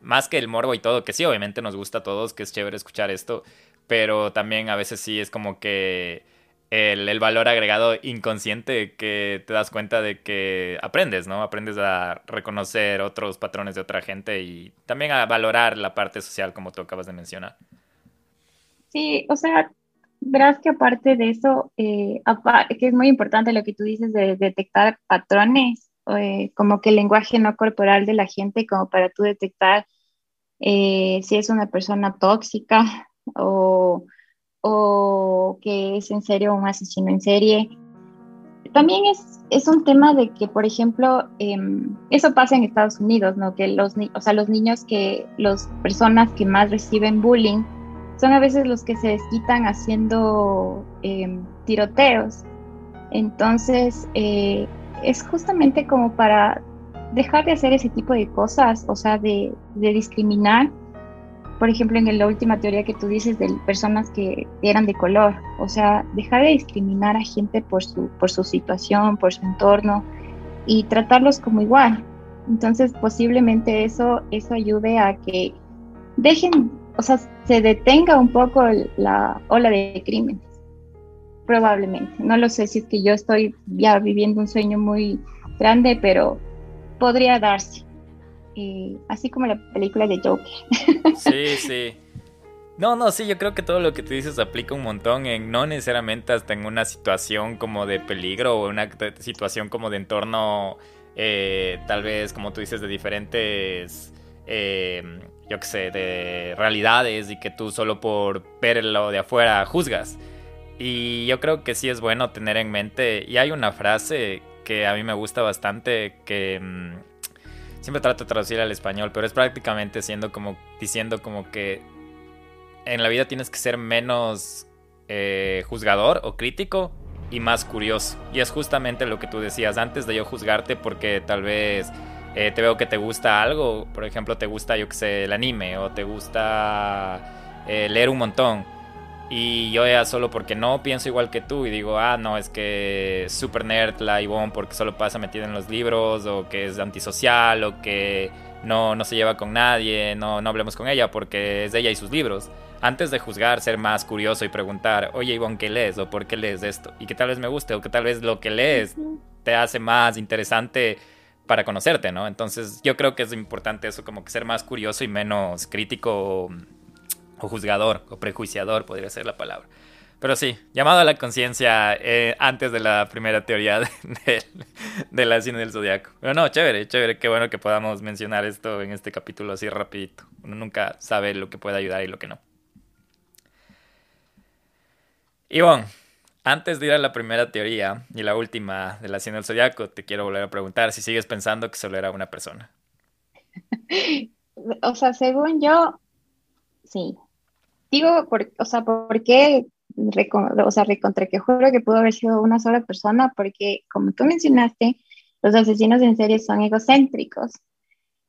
[SPEAKER 1] más que el morbo y todo, que sí, obviamente nos gusta a todos, que es chévere escuchar esto, pero también a veces sí es como que el, valor agregado inconsciente que te das cuenta de que aprendes, ¿no? Aprendes a reconocer otros patrones de otra gente y también a valorar la parte social como tú acabas de mencionar.
[SPEAKER 2] Sí, o sea, verás que aparte de eso, eh, que es muy importante lo que tú dices de detectar patrones, eh, como que el lenguaje no corporal de la gente, como para tú detectar eh, si es una persona tóxica o o que es en serio un asesino en serie. También es, es un tema de que, por ejemplo, em, eso pasa en Estados Unidos, ¿no? Que los, o sea, los niños que, las personas que más reciben bullying son a veces los que se desquitan haciendo em, tiroteos. Entonces, eh, es justamente como para dejar de hacer ese tipo de cosas, o sea, de, de discriminar por ejemplo, en la última teoría que tú dices de personas que eran de color, o sea, dejar de discriminar a gente por su, por su situación, por su entorno y tratarlos como igual. Entonces, posiblemente eso, eso ayude a que dejen, o sea, se detenga un poco la ola de crímenes. Probablemente. No lo sé si es que yo estoy ya viviendo un sueño muy grande, pero podría darse así como la película de Joker.
[SPEAKER 1] Sí, sí. No, no, sí, yo creo que todo lo que tú dices aplica un montón en no necesariamente hasta en una situación como de peligro o una situación como de entorno, eh, tal vez, como tú dices, de diferentes, eh, yo qué sé, de realidades y que tú solo por verlo de afuera juzgas. Y yo creo que sí es bueno tener en mente, y hay una frase que a mí me gusta bastante que mm, siempre trato de traducir al español, pero es prácticamente siendo como diciendo como que en la vida tienes que ser menos eh, juzgador o crítico y más curioso. Y es justamente lo que tú decías antes de yo juzgarte porque tal vez eh, te veo que te gusta algo, por ejemplo, te gusta, yo que sé, el anime o te gusta eh, leer un montón y yo ya solo porque no pienso igual que tú y digo, ah, no, es que es super nerd la Ivonne porque solo pasa metida en los libros o que es antisocial o que no, no se lleva con nadie, no, no hablemos con ella porque es de ella y sus libros. Antes de juzgar, ser más curioso y preguntar, oye Ivonne, ¿qué lees? ¿O por qué lees esto? Y que tal vez me guste o que tal vez lo que lees te hace más interesante para conocerte, ¿no? Entonces yo creo que es importante eso, como que ser más curioso y menos crítico o juzgador o prejuiciador podría ser la palabra. Pero sí, llamado a la conciencia eh, antes de la primera teoría de, la cine del zodiaco. Pero no, chévere, chévere, qué bueno que podamos mencionar esto en este capítulo así rapidito. Uno nunca sabe lo que puede ayudar y lo que no. Ivonne, antes de ir a la primera teoría y la última de la ciencia del zodiaco, te quiero volver a preguntar si sigues pensando que solo era una persona.
[SPEAKER 2] o sea, según yo, sí. Digo, por, o sea, ¿por qué? o sea, recontra que juro que pudo haber sido una sola persona, porque como tú mencionaste, los asesinos en serie son egocéntricos.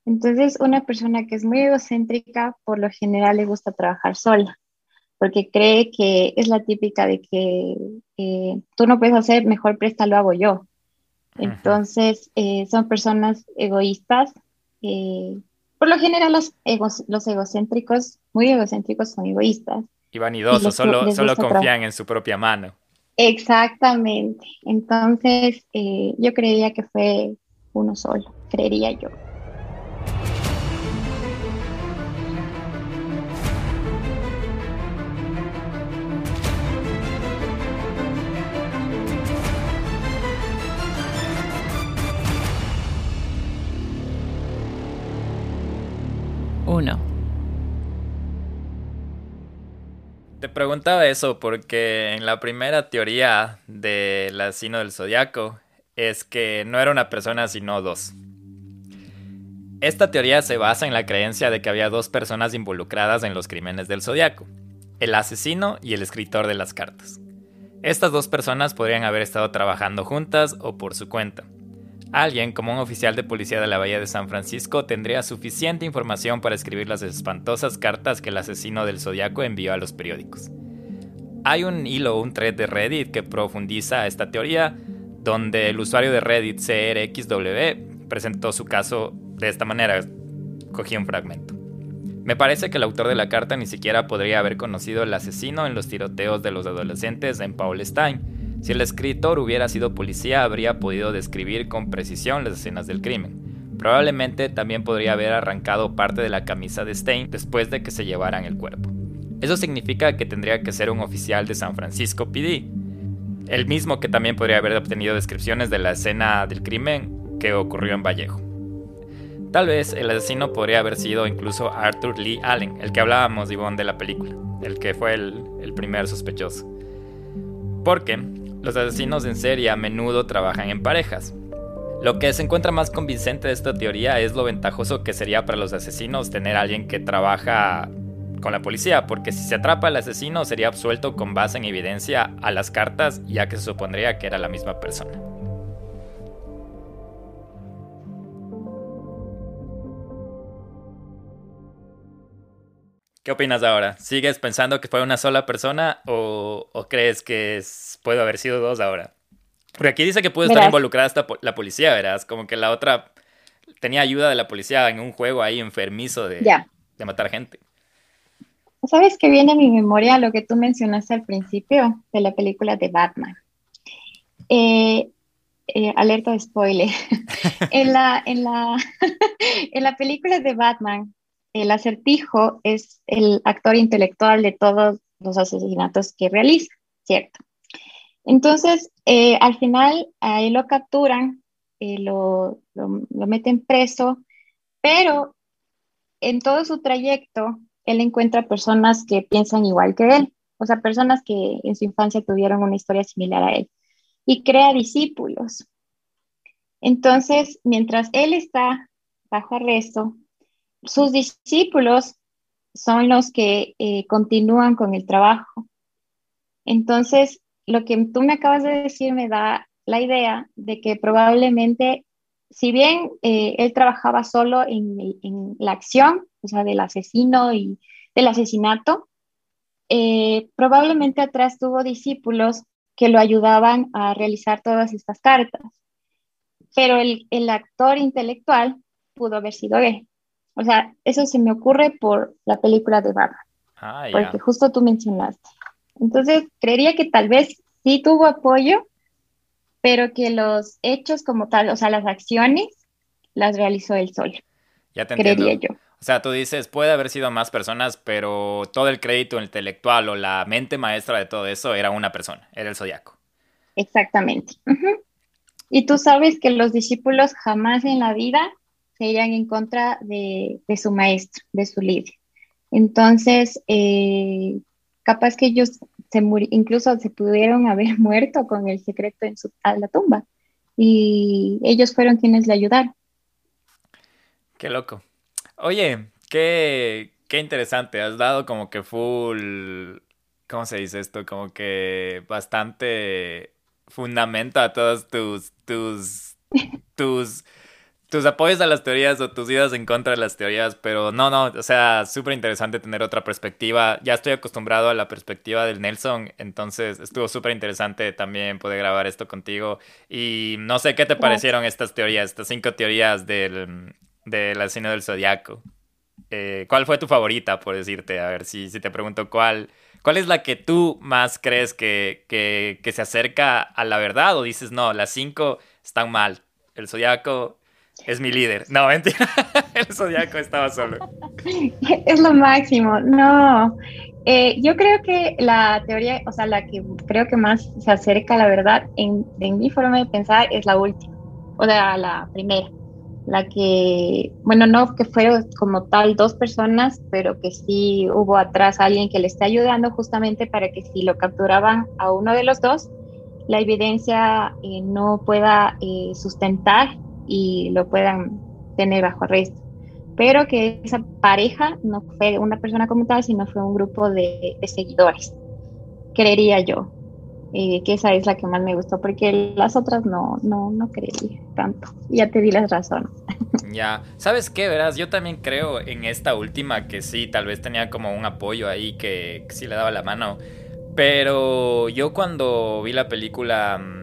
[SPEAKER 2] Entonces, una persona que es muy egocéntrica, por lo general le gusta trabajar sola, porque cree que es la típica de que tú no puedes hacer, mejor presta, lo hago yo. Entonces, eh, son personas egoístas. Eh, por lo general, los, los egocéntricos, muy egocéntricos, son egoístas.
[SPEAKER 1] Y vanidosos, solo, solo confían en su propia mano.
[SPEAKER 2] Exactamente. Entonces, eh, yo creía que fue uno solo, creería yo.
[SPEAKER 1] Preguntaba eso porque en la primera teoría del asesino del zodiaco es que no era una persona sino dos. Esta teoría se basa en la creencia de que había dos personas involucradas en los crímenes del zodiaco, el asesino y el escritor de las cartas. Estas dos personas podrían haber estado trabajando juntas o por su cuenta. Alguien, como un oficial de policía de la Bahía de San Francisco, tendría suficiente información para escribir las espantosas cartas que el asesino del Zodiaco envió a los periódicos. Hay un hilo, un thread de Reddit que profundiza esta teoría, donde el usuario de Reddit CRXW presentó su caso de esta manera. Cogí un fragmento. Me parece que el autor de la carta ni siquiera podría haber conocido al asesino en los tiroteos de los adolescentes en Paul Stein si el escritor hubiera sido policía, habría podido describir con precisión las escenas del crimen. Probablemente también podría haber arrancado parte de la camisa de Stein después de que se llevaran el cuerpo. Eso significa que tendría que ser un oficial de San Francisco PD, el mismo que también podría haber obtenido descripciones de la escena del crimen que ocurrió en Vallejo. Tal vez el asesino podría haber sido incluso Arthur Lee Allen, el que hablábamos, Ivonne, de la película, el que fue el, el primer sospechoso. Porque los asesinos en serie a menudo trabajan en parejas. Lo que se encuentra más convincente de esta teoría es lo ventajoso que sería para los asesinos tener a alguien que trabaja con la policía, porque si se atrapa al asesino sería absuelto con base en evidencia a las cartas, ya que se supondría que era la misma persona. ¿Qué opinas ahora? ¿Sigues pensando que fue una sola persona o, crees que puede haber sido dos ahora? Porque aquí dice que puede estar involucrada hasta la policía, ¿verdad? Como que la otra tenía ayuda de la policía en un juego ahí enfermizo de, de matar gente.
[SPEAKER 2] ¿Sabes qué viene a mi memoria lo que tú mencionaste al principio de la película de Batman? Eh, eh, alerta de spoiler. en, la, en, la, en la película de Batman, el acertijo es el actor intelectual de todos los asesinatos que realiza, ¿cierto? Entonces, eh, al final, ahí lo capturan, eh, lo, lo, meten preso, pero en todo su trayecto, él encuentra personas que piensan igual que él, o sea, personas que en su infancia tuvieron una historia similar a él, y crea discípulos. Entonces, mientras él está bajo arresto, sus discípulos son los que eh, continúan con el trabajo. Entonces, lo que tú me acabas de decir me da la idea de que probablemente, si bien eh, él trabajaba solo en, la acción, o sea, del asesino y del asesinato, eh, probablemente atrás tuvo discípulos que lo ayudaban a realizar todas estas cartas. Pero el, el actor intelectual pudo haber sido él. O sea, eso se me ocurre por la película de Batman. Ah, porque justo tú mencionaste. Entonces, creería que tal vez sí tuvo apoyo, pero que los hechos como tal, o sea, las acciones, las realizó él solo.
[SPEAKER 1] Ya te creería yo. O sea, tú dices, puede haber sido más personas, pero todo el crédito intelectual o la mente maestra de todo eso era una persona, era el zodiaco.
[SPEAKER 2] Exactamente. Y tú sabes que los discípulos jamás en la vida se en contra de, su maestro, de su líder. Entonces, eh, capaz que ellos se incluso se pudieron haber muerto con el secreto en su, a la tumba. Y ellos fueron quienes le ayudaron.
[SPEAKER 1] Qué loco. Oye, qué, qué interesante. Has dado como que full. ¿Cómo se dice esto? Como que bastante fundamento a todos tus. tus. tus tus apoyos a las teorías o tus ideas en contra de las teorías, pero no, no, o sea, súper interesante tener otra perspectiva. Ya estoy acostumbrado a la perspectiva del Nelson, entonces estuvo súper interesante también poder grabar esto contigo. Y no sé qué te parecieron estas teorías, estas cinco teorías del, del asesino del zodiaco. Eh, ¿Cuál fue tu favorita, por decirte? A ver, si, si te pregunto cuál. ¿Cuál es la que tú más crees que, que, que se acerca a la verdad? O dices, no, las cinco están mal. El zodiaco es mi líder. No, mentira. El zodiaco estaba solo.
[SPEAKER 2] Es lo máximo. No. Eh, yo creo que la teoría, o sea, la que creo que más se acerca a la verdad en, mi forma de pensar es la última, o sea, la primera. La que, bueno, no que fueron como tal dos personas, pero que sí hubo atrás alguien que le esté ayudando justamente para que si lo capturaban a uno de los dos, la evidencia eh, no pueda eh, sustentar y lo puedan tener bajo arresto. Pero que esa pareja no fue una persona como tal, sino fue un grupo de, seguidores, creería yo. Eh, que esa es la que más me gustó, porque las otras no, no, no creería tanto. Ya te di las razones.
[SPEAKER 1] Ya, ¿sabes qué? Verás, yo también creo en esta última que sí, tal vez tenía como un apoyo ahí que, que sí le daba la mano. Pero yo cuando vi la película mm,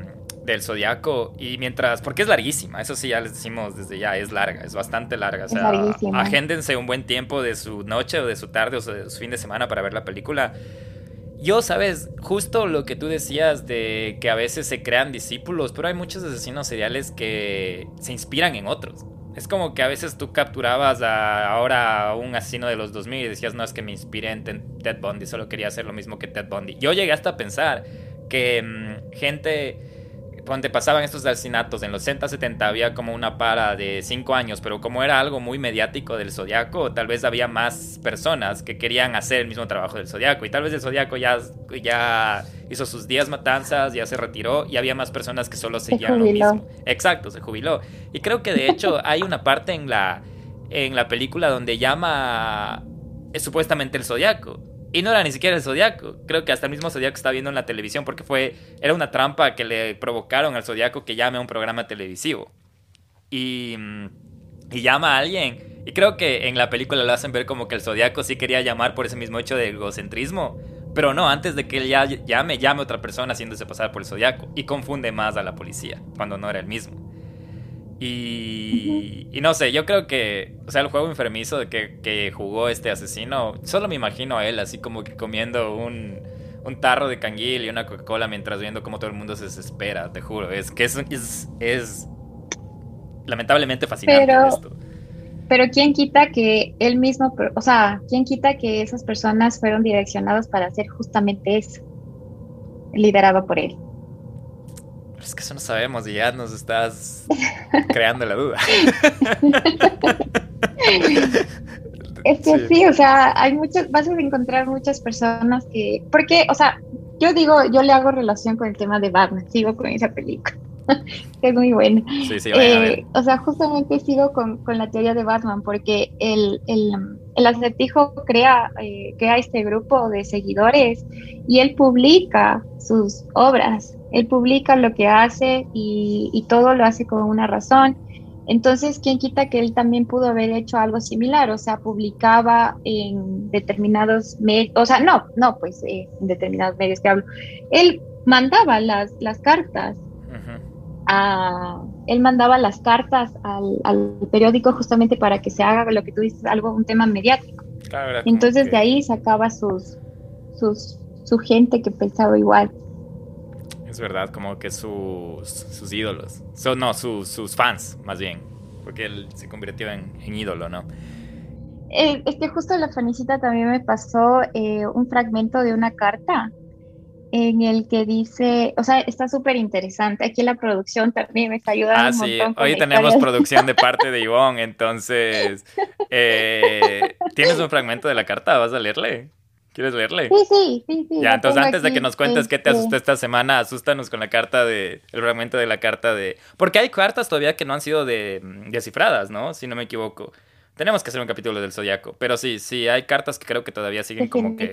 [SPEAKER 1] del Zodiaco y mientras, porque es larguísima, eso sí ya les decimos desde ya, es larga, es bastante larga, o sea, agéndense un buen tiempo de su noche o de su tarde o de su fin de semana para ver la película. Yo, sabes, justo lo que tú decías de que a veces se crean discípulos, pero hay muchos asesinos seriales que se inspiran en otros. Es como que a veces tú capturabas a ahora a un asesino de los 2000 y decías, no, es que me inspiré en Ted Bundy, solo quería hacer lo mismo que Ted Bundy. Yo llegué hasta a pensar que mm, gente donde pasaban estos asesinatos en los 60, 70 había como una para de 5 años, pero como era algo muy mediático del Zodiaco, tal vez había más personas que querían hacer el mismo trabajo del Zodiaco y tal vez el Zodiaco ya, ya hizo sus 10 matanzas, ya se retiró y había más personas que solo seguían lo mismo. Exacto, se jubiló. Y creo que de hecho hay una parte en la, en la película donde llama es supuestamente el Zodiaco y no era ni siquiera el Zodiaco. Creo que hasta el mismo Zodiaco está viendo en la televisión porque fue. Era una trampa que le provocaron al Zodiaco que llame a un programa televisivo. Y. Mm, y llama a alguien. Y creo que en la película lo hacen ver como que el Zodiaco sí quería llamar por ese mismo hecho de egocentrismo. Pero no, antes de que él ya llame, llame a otra persona haciéndose pasar por el Zodiaco. Y confunde más a la policía, cuando no era el mismo. Y, y, no sé, yo creo que, o sea, el juego enfermizo de que, que, jugó este asesino, solo me imagino a él así como que comiendo un, un tarro de canguil y una Coca-Cola mientras viendo cómo todo el mundo se desespera, te juro. Es que es, es, es lamentablemente fascinante
[SPEAKER 2] pero, esto. Pero quién quita que él mismo, o sea, quién quita que esas personas fueron direccionadas para hacer justamente eso, liderado por él
[SPEAKER 1] es que eso no sabemos y ya nos estás creando la duda.
[SPEAKER 2] es que sí. o sea, hay muchas, vas a encontrar muchas personas que, porque, o sea, yo digo, yo le hago relación con el tema de Batman, sigo con esa película, es muy buena. Sí, sí, eh, o sea, justamente sigo con, con, la teoría de Batman, porque el, el, el acertijo crea, eh, crea este grupo de seguidores y él publica sus obras él publica lo que hace y, todo lo hace con una razón. Entonces, ¿quién quita que él también pudo haber hecho algo similar? O sea, publicaba en determinados medios, o sea, no, no, pues eh, en determinados medios que hablo. Él mandaba las, las cartas. A, él mandaba las cartas al, periódico justamente para que se haga lo que tú dices, algo, un tema mediático. Entonces de ahí sacaba sus, sus, su gente que pensaba igual.
[SPEAKER 1] Verdad, como que sus, sus ídolos. Son, no, sus fans, más bien. Porque él se convirtió en, ídolo, ¿no?
[SPEAKER 2] Eh, es que justo la fanicita también me pasó eh, un fragmento de una carta en el que dice, o sea, está súper interesante. Aquí la producción también me está ayudando. Ah, un sí,
[SPEAKER 1] hoy tenemos producción de parte de Ivonne, entonces, eh, ¿tienes un fragmento de la carta? ¿Vas a leerle? ¿Quieres leerle?
[SPEAKER 2] Sí, sí, sí. sí
[SPEAKER 1] ya, entonces antes de que nos cuentes qué te asustó este esta semana, asústanos con la carta de, el fragmento de la carta de... Porque hay cartas todavía que no han sido de, mm, descifradas, ¿no? Si no me equivoco. Tenemos que hacer un capítulo del zodiaco, pero sí, sí, hay cartas que creo que todavía siguen como que...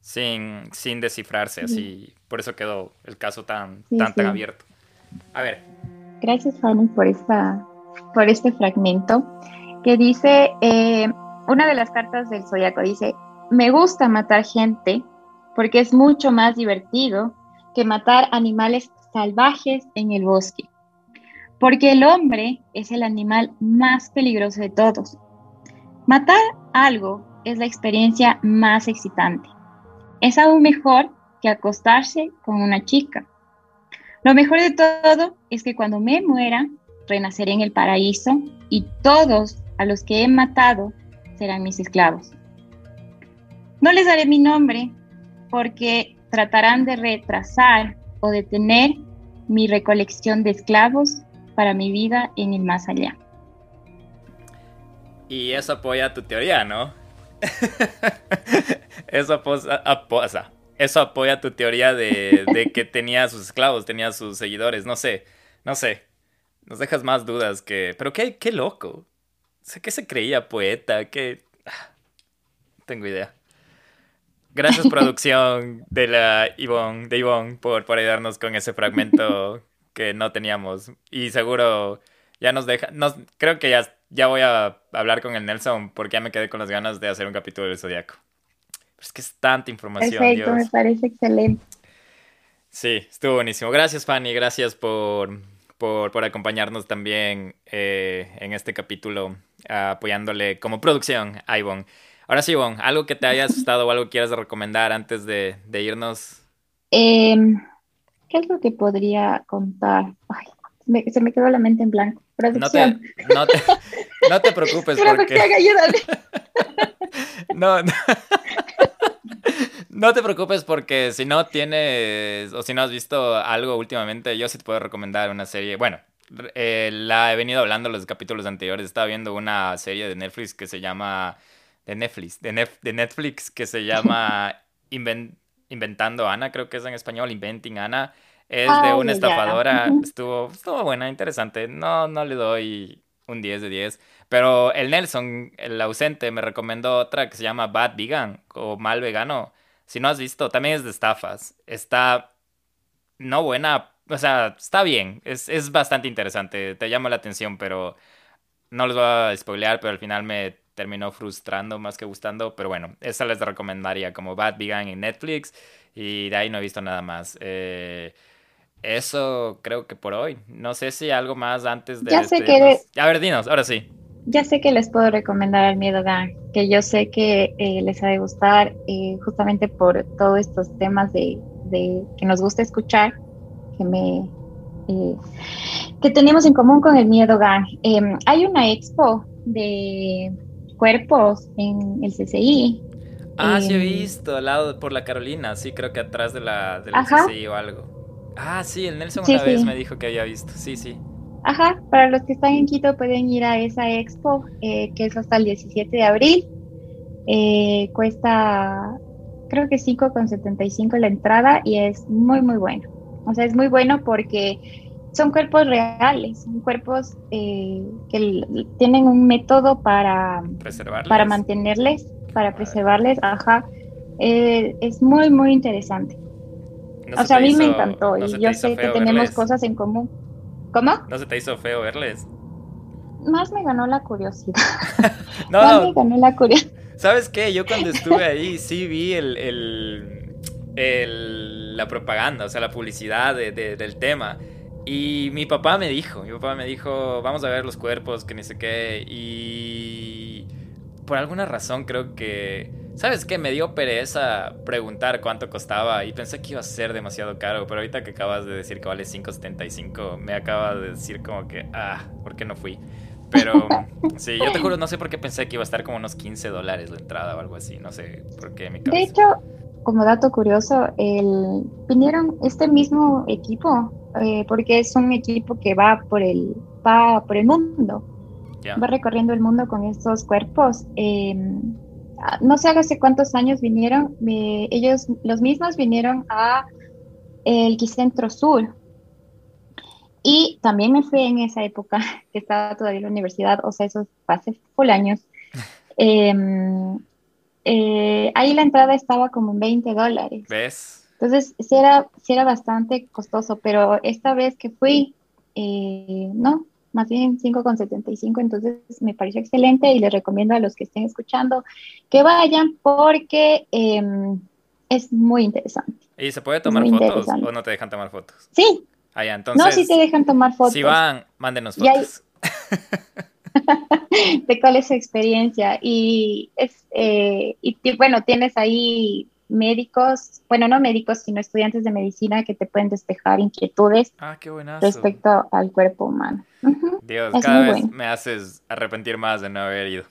[SPEAKER 1] Sin, sin descifrarse, así. Por eso quedó el caso tan, tan, tan abierto. A ver.
[SPEAKER 2] Gracias, Fanny, por, esta, por este fragmento que dice, eh, una de las cartas del zodiaco dice, me gusta matar gente porque es mucho más divertido que matar animales salvajes en el bosque, porque el hombre es el animal más peligroso de todos. Matar algo es la experiencia más excitante. Es aún mejor que acostarse con una chica. Lo mejor de todo es que cuando me muera, renaceré en el paraíso y todos a los que he matado serán mis esclavos. No les daré mi nombre porque tratarán de retrasar o detener mi recolección de esclavos para mi vida en el más allá.
[SPEAKER 1] Y eso apoya tu teoría, ¿no? eso, apoya, eso apoya tu teoría de, que tenía sus esclavos, tenía sus seguidores, no sé, no sé. Nos dejas más dudas que... Pero qué, qué loco. ¿Qué se creía poeta? ¿Qué...? Ah, tengo idea. Gracias, producción de la Ivonne, de Ivonne, por, por ayudarnos con ese fragmento que no teníamos. Y seguro ya nos deja. Nos, creo que ya, ya voy a hablar con el Nelson porque ya me quedé con las ganas de hacer un capítulo del Zodíaco. Es que es tanta información.
[SPEAKER 2] Perfecto, me parece excelente.
[SPEAKER 1] Sí, estuvo buenísimo. Gracias, Fanny. Gracias por, por, por acompañarnos también eh, en este capítulo, apoyándole como producción a Ivonne. Ahora sí, Ivonne, algo que te haya asustado o algo que quieras recomendar antes de, irnos.
[SPEAKER 2] Em, ¿Qué es lo que podría contar? Ay, se me quedó la mente en blanco.
[SPEAKER 1] No te, no, te, no te, preocupes porque... no, no. No te preocupes porque si no tienes o si no has visto algo últimamente, yo sí te puedo recomendar una serie. Bueno, eh, la he venido hablando en los capítulos anteriores. Estaba viendo una serie de Netflix que se llama de Netflix, de, de Netflix que se llama Inventando Ana, creo que es en español, Inventing Ana. Es de una estafadora. Estuvo, estuvo buena, interesante. No, no le doy un 10 de 10. Pero el Nelson, el ausente, me recomendó otra que se llama Bad Vegan o Mal Vegano. Si no has visto, también es de estafas. Está no buena, o sea, está bien. Es, es bastante interesante. Te llama la atención, pero no les voy a spoilear, pero al final me terminó frustrando más que gustando, pero bueno, esa les recomendaría como Bad Vegan en Netflix y de ahí no he visto nada más. Eh, eso creo que por hoy. No sé si algo más antes de...
[SPEAKER 2] Ya sé que...
[SPEAKER 1] A ver, dinos, ahora sí.
[SPEAKER 2] Ya sé que les puedo recomendar el Miedo Gang, que yo sé que eh, les ha de gustar eh, justamente por todos estos temas de, de, que nos gusta escuchar, que me... que tenemos en común con el Miedo Gang. Em, hay una expo de cuerpos en el CCI.
[SPEAKER 1] Ah, sí he em, visto, al lado por la Carolina, sí, creo que atrás de la del CCI o algo. Ah, sí, el Nelson una vez me dijo que había visto, sí, sí.
[SPEAKER 2] Ajá, para los que están en Quito pueden ir a esa expo, eh, que es hasta el 17 de abril. Eh, cuesta, creo que 5,75 la entrada y es muy, muy bueno. O sea, es muy bueno porque son cuerpos reales, son cuerpos eh, que tienen un método para, para mantenerles, para preservarles, ajá. Eh, es muy, muy interesante. o sea, a mí me encantó y yo sé que tenemos cosas en común. ¿Cómo?
[SPEAKER 1] ¿No se te hizo feo verles?
[SPEAKER 2] Más me ganó la curiosidad. no, Más me ganó la curiosidad.
[SPEAKER 1] ¿Sabes qué? Yo cuando estuve ahí sí vi el, el, la propaganda, o sea, la publicidad del tema. Y mi papá me dijo, mi papá me dijo, vamos a ver los cuerpos, que ni sé qué. Y por alguna razón creo que, ¿sabes qué? Me dio pereza preguntar cuánto costaba y pensé que iba a ser demasiado caro. Pero ahorita que acabas de decir que vale 5.75, me acaba de decir como que, ah, ¿por qué no fui? Pero sí, yo te juro, no sé por qué pensé que iba a estar como unos 15 dólares la entrada o algo así. No sé por qué mi cabeza.
[SPEAKER 2] De hecho, como dato curioso, el, vinieron este mismo equipo, eh, porque es un equipo que va por el, va por el mundo, va recorriendo el mundo con estos cuerpos. Em, ah, no sé hace cuántos años vinieron, ellos, los mismos vinieron a el Quicentro Sur. Y también me fui en esa época, que estaba todavía en la universidad, o sea, eso fue hace full años. Em, eh, ahí la entrada estaba como en 20 dólares.
[SPEAKER 1] ¿Ves?
[SPEAKER 2] Entonces, sí era, sí era bastante costoso, pero esta vez que fui, eh, no, más bien 5,75, entonces me pareció excelente y les recomiendo a los que estén escuchando que vayan porque em, es muy interesante.
[SPEAKER 1] ¿Y se puede tomar fotos o no te dejan tomar fotos?
[SPEAKER 2] Sí.
[SPEAKER 1] Ah, entonces,
[SPEAKER 2] no, sí te dejan tomar fotos.
[SPEAKER 1] Si van, mándenos fotos.
[SPEAKER 2] de cuál es su experiencia. Y, es, eh, y bueno, tienes ahí médicos, bueno, no médicos, sino estudiantes de medicina que te pueden despejar inquietudes
[SPEAKER 1] ah,
[SPEAKER 2] respecto al cuerpo humano.
[SPEAKER 1] Dios, cada vez me haces arrepentir más de no haber ido.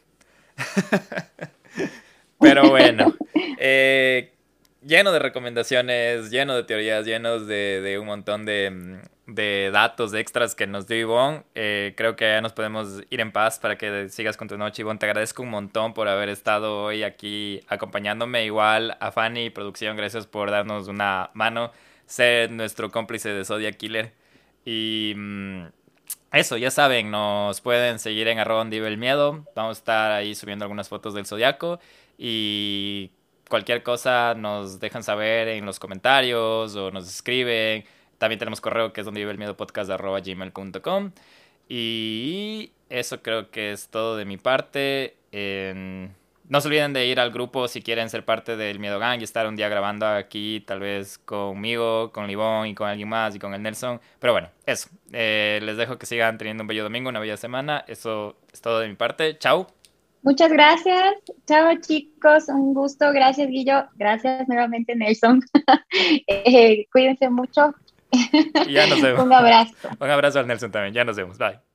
[SPEAKER 1] Pero bueno, eh, lleno de recomendaciones, lleno de teorías, llenos de, un montón de, de, datos extras que nos dio Ivonne. Eh, creo que ya nos podemos ir en paz para que sigas con tu noche. Ivonne, te agradezco un montón por haber estado hoy aquí acompañándome. Igual a Fanny, producción, gracias por darnos una mano, ser nuestro cómplice de Zodiac Killer. Y mm, eso, ya saben, nos pueden seguir en arroba el miedo. Vamos a estar ahí subiendo algunas fotos del Zodiaco. Y cualquier cosa nos dejan saber en los comentarios o nos escriben. También tenemos correo que es donde vive el miedo podcast gmail.com. Y eso creo que es todo de mi parte. No se olviden de ir al grupo si quieren ser parte del Miedo Gang y estar un día grabando aquí, tal vez conmigo, con Livón y con alguien más y con el Nelson. Pero bueno, eso. Eh, les dejo que sigan teniendo un bello domingo, una bella semana. Eso es todo de mi parte. Chao.
[SPEAKER 2] Muchas gracias. Chao chicos, un gusto. Gracias Guillo. Gracias nuevamente Nelson. Eh, cuídense mucho.
[SPEAKER 1] Ya nos vemos.
[SPEAKER 2] un abrazo.
[SPEAKER 1] Un abrazo al Nelson también. Ya nos vemos. Bye.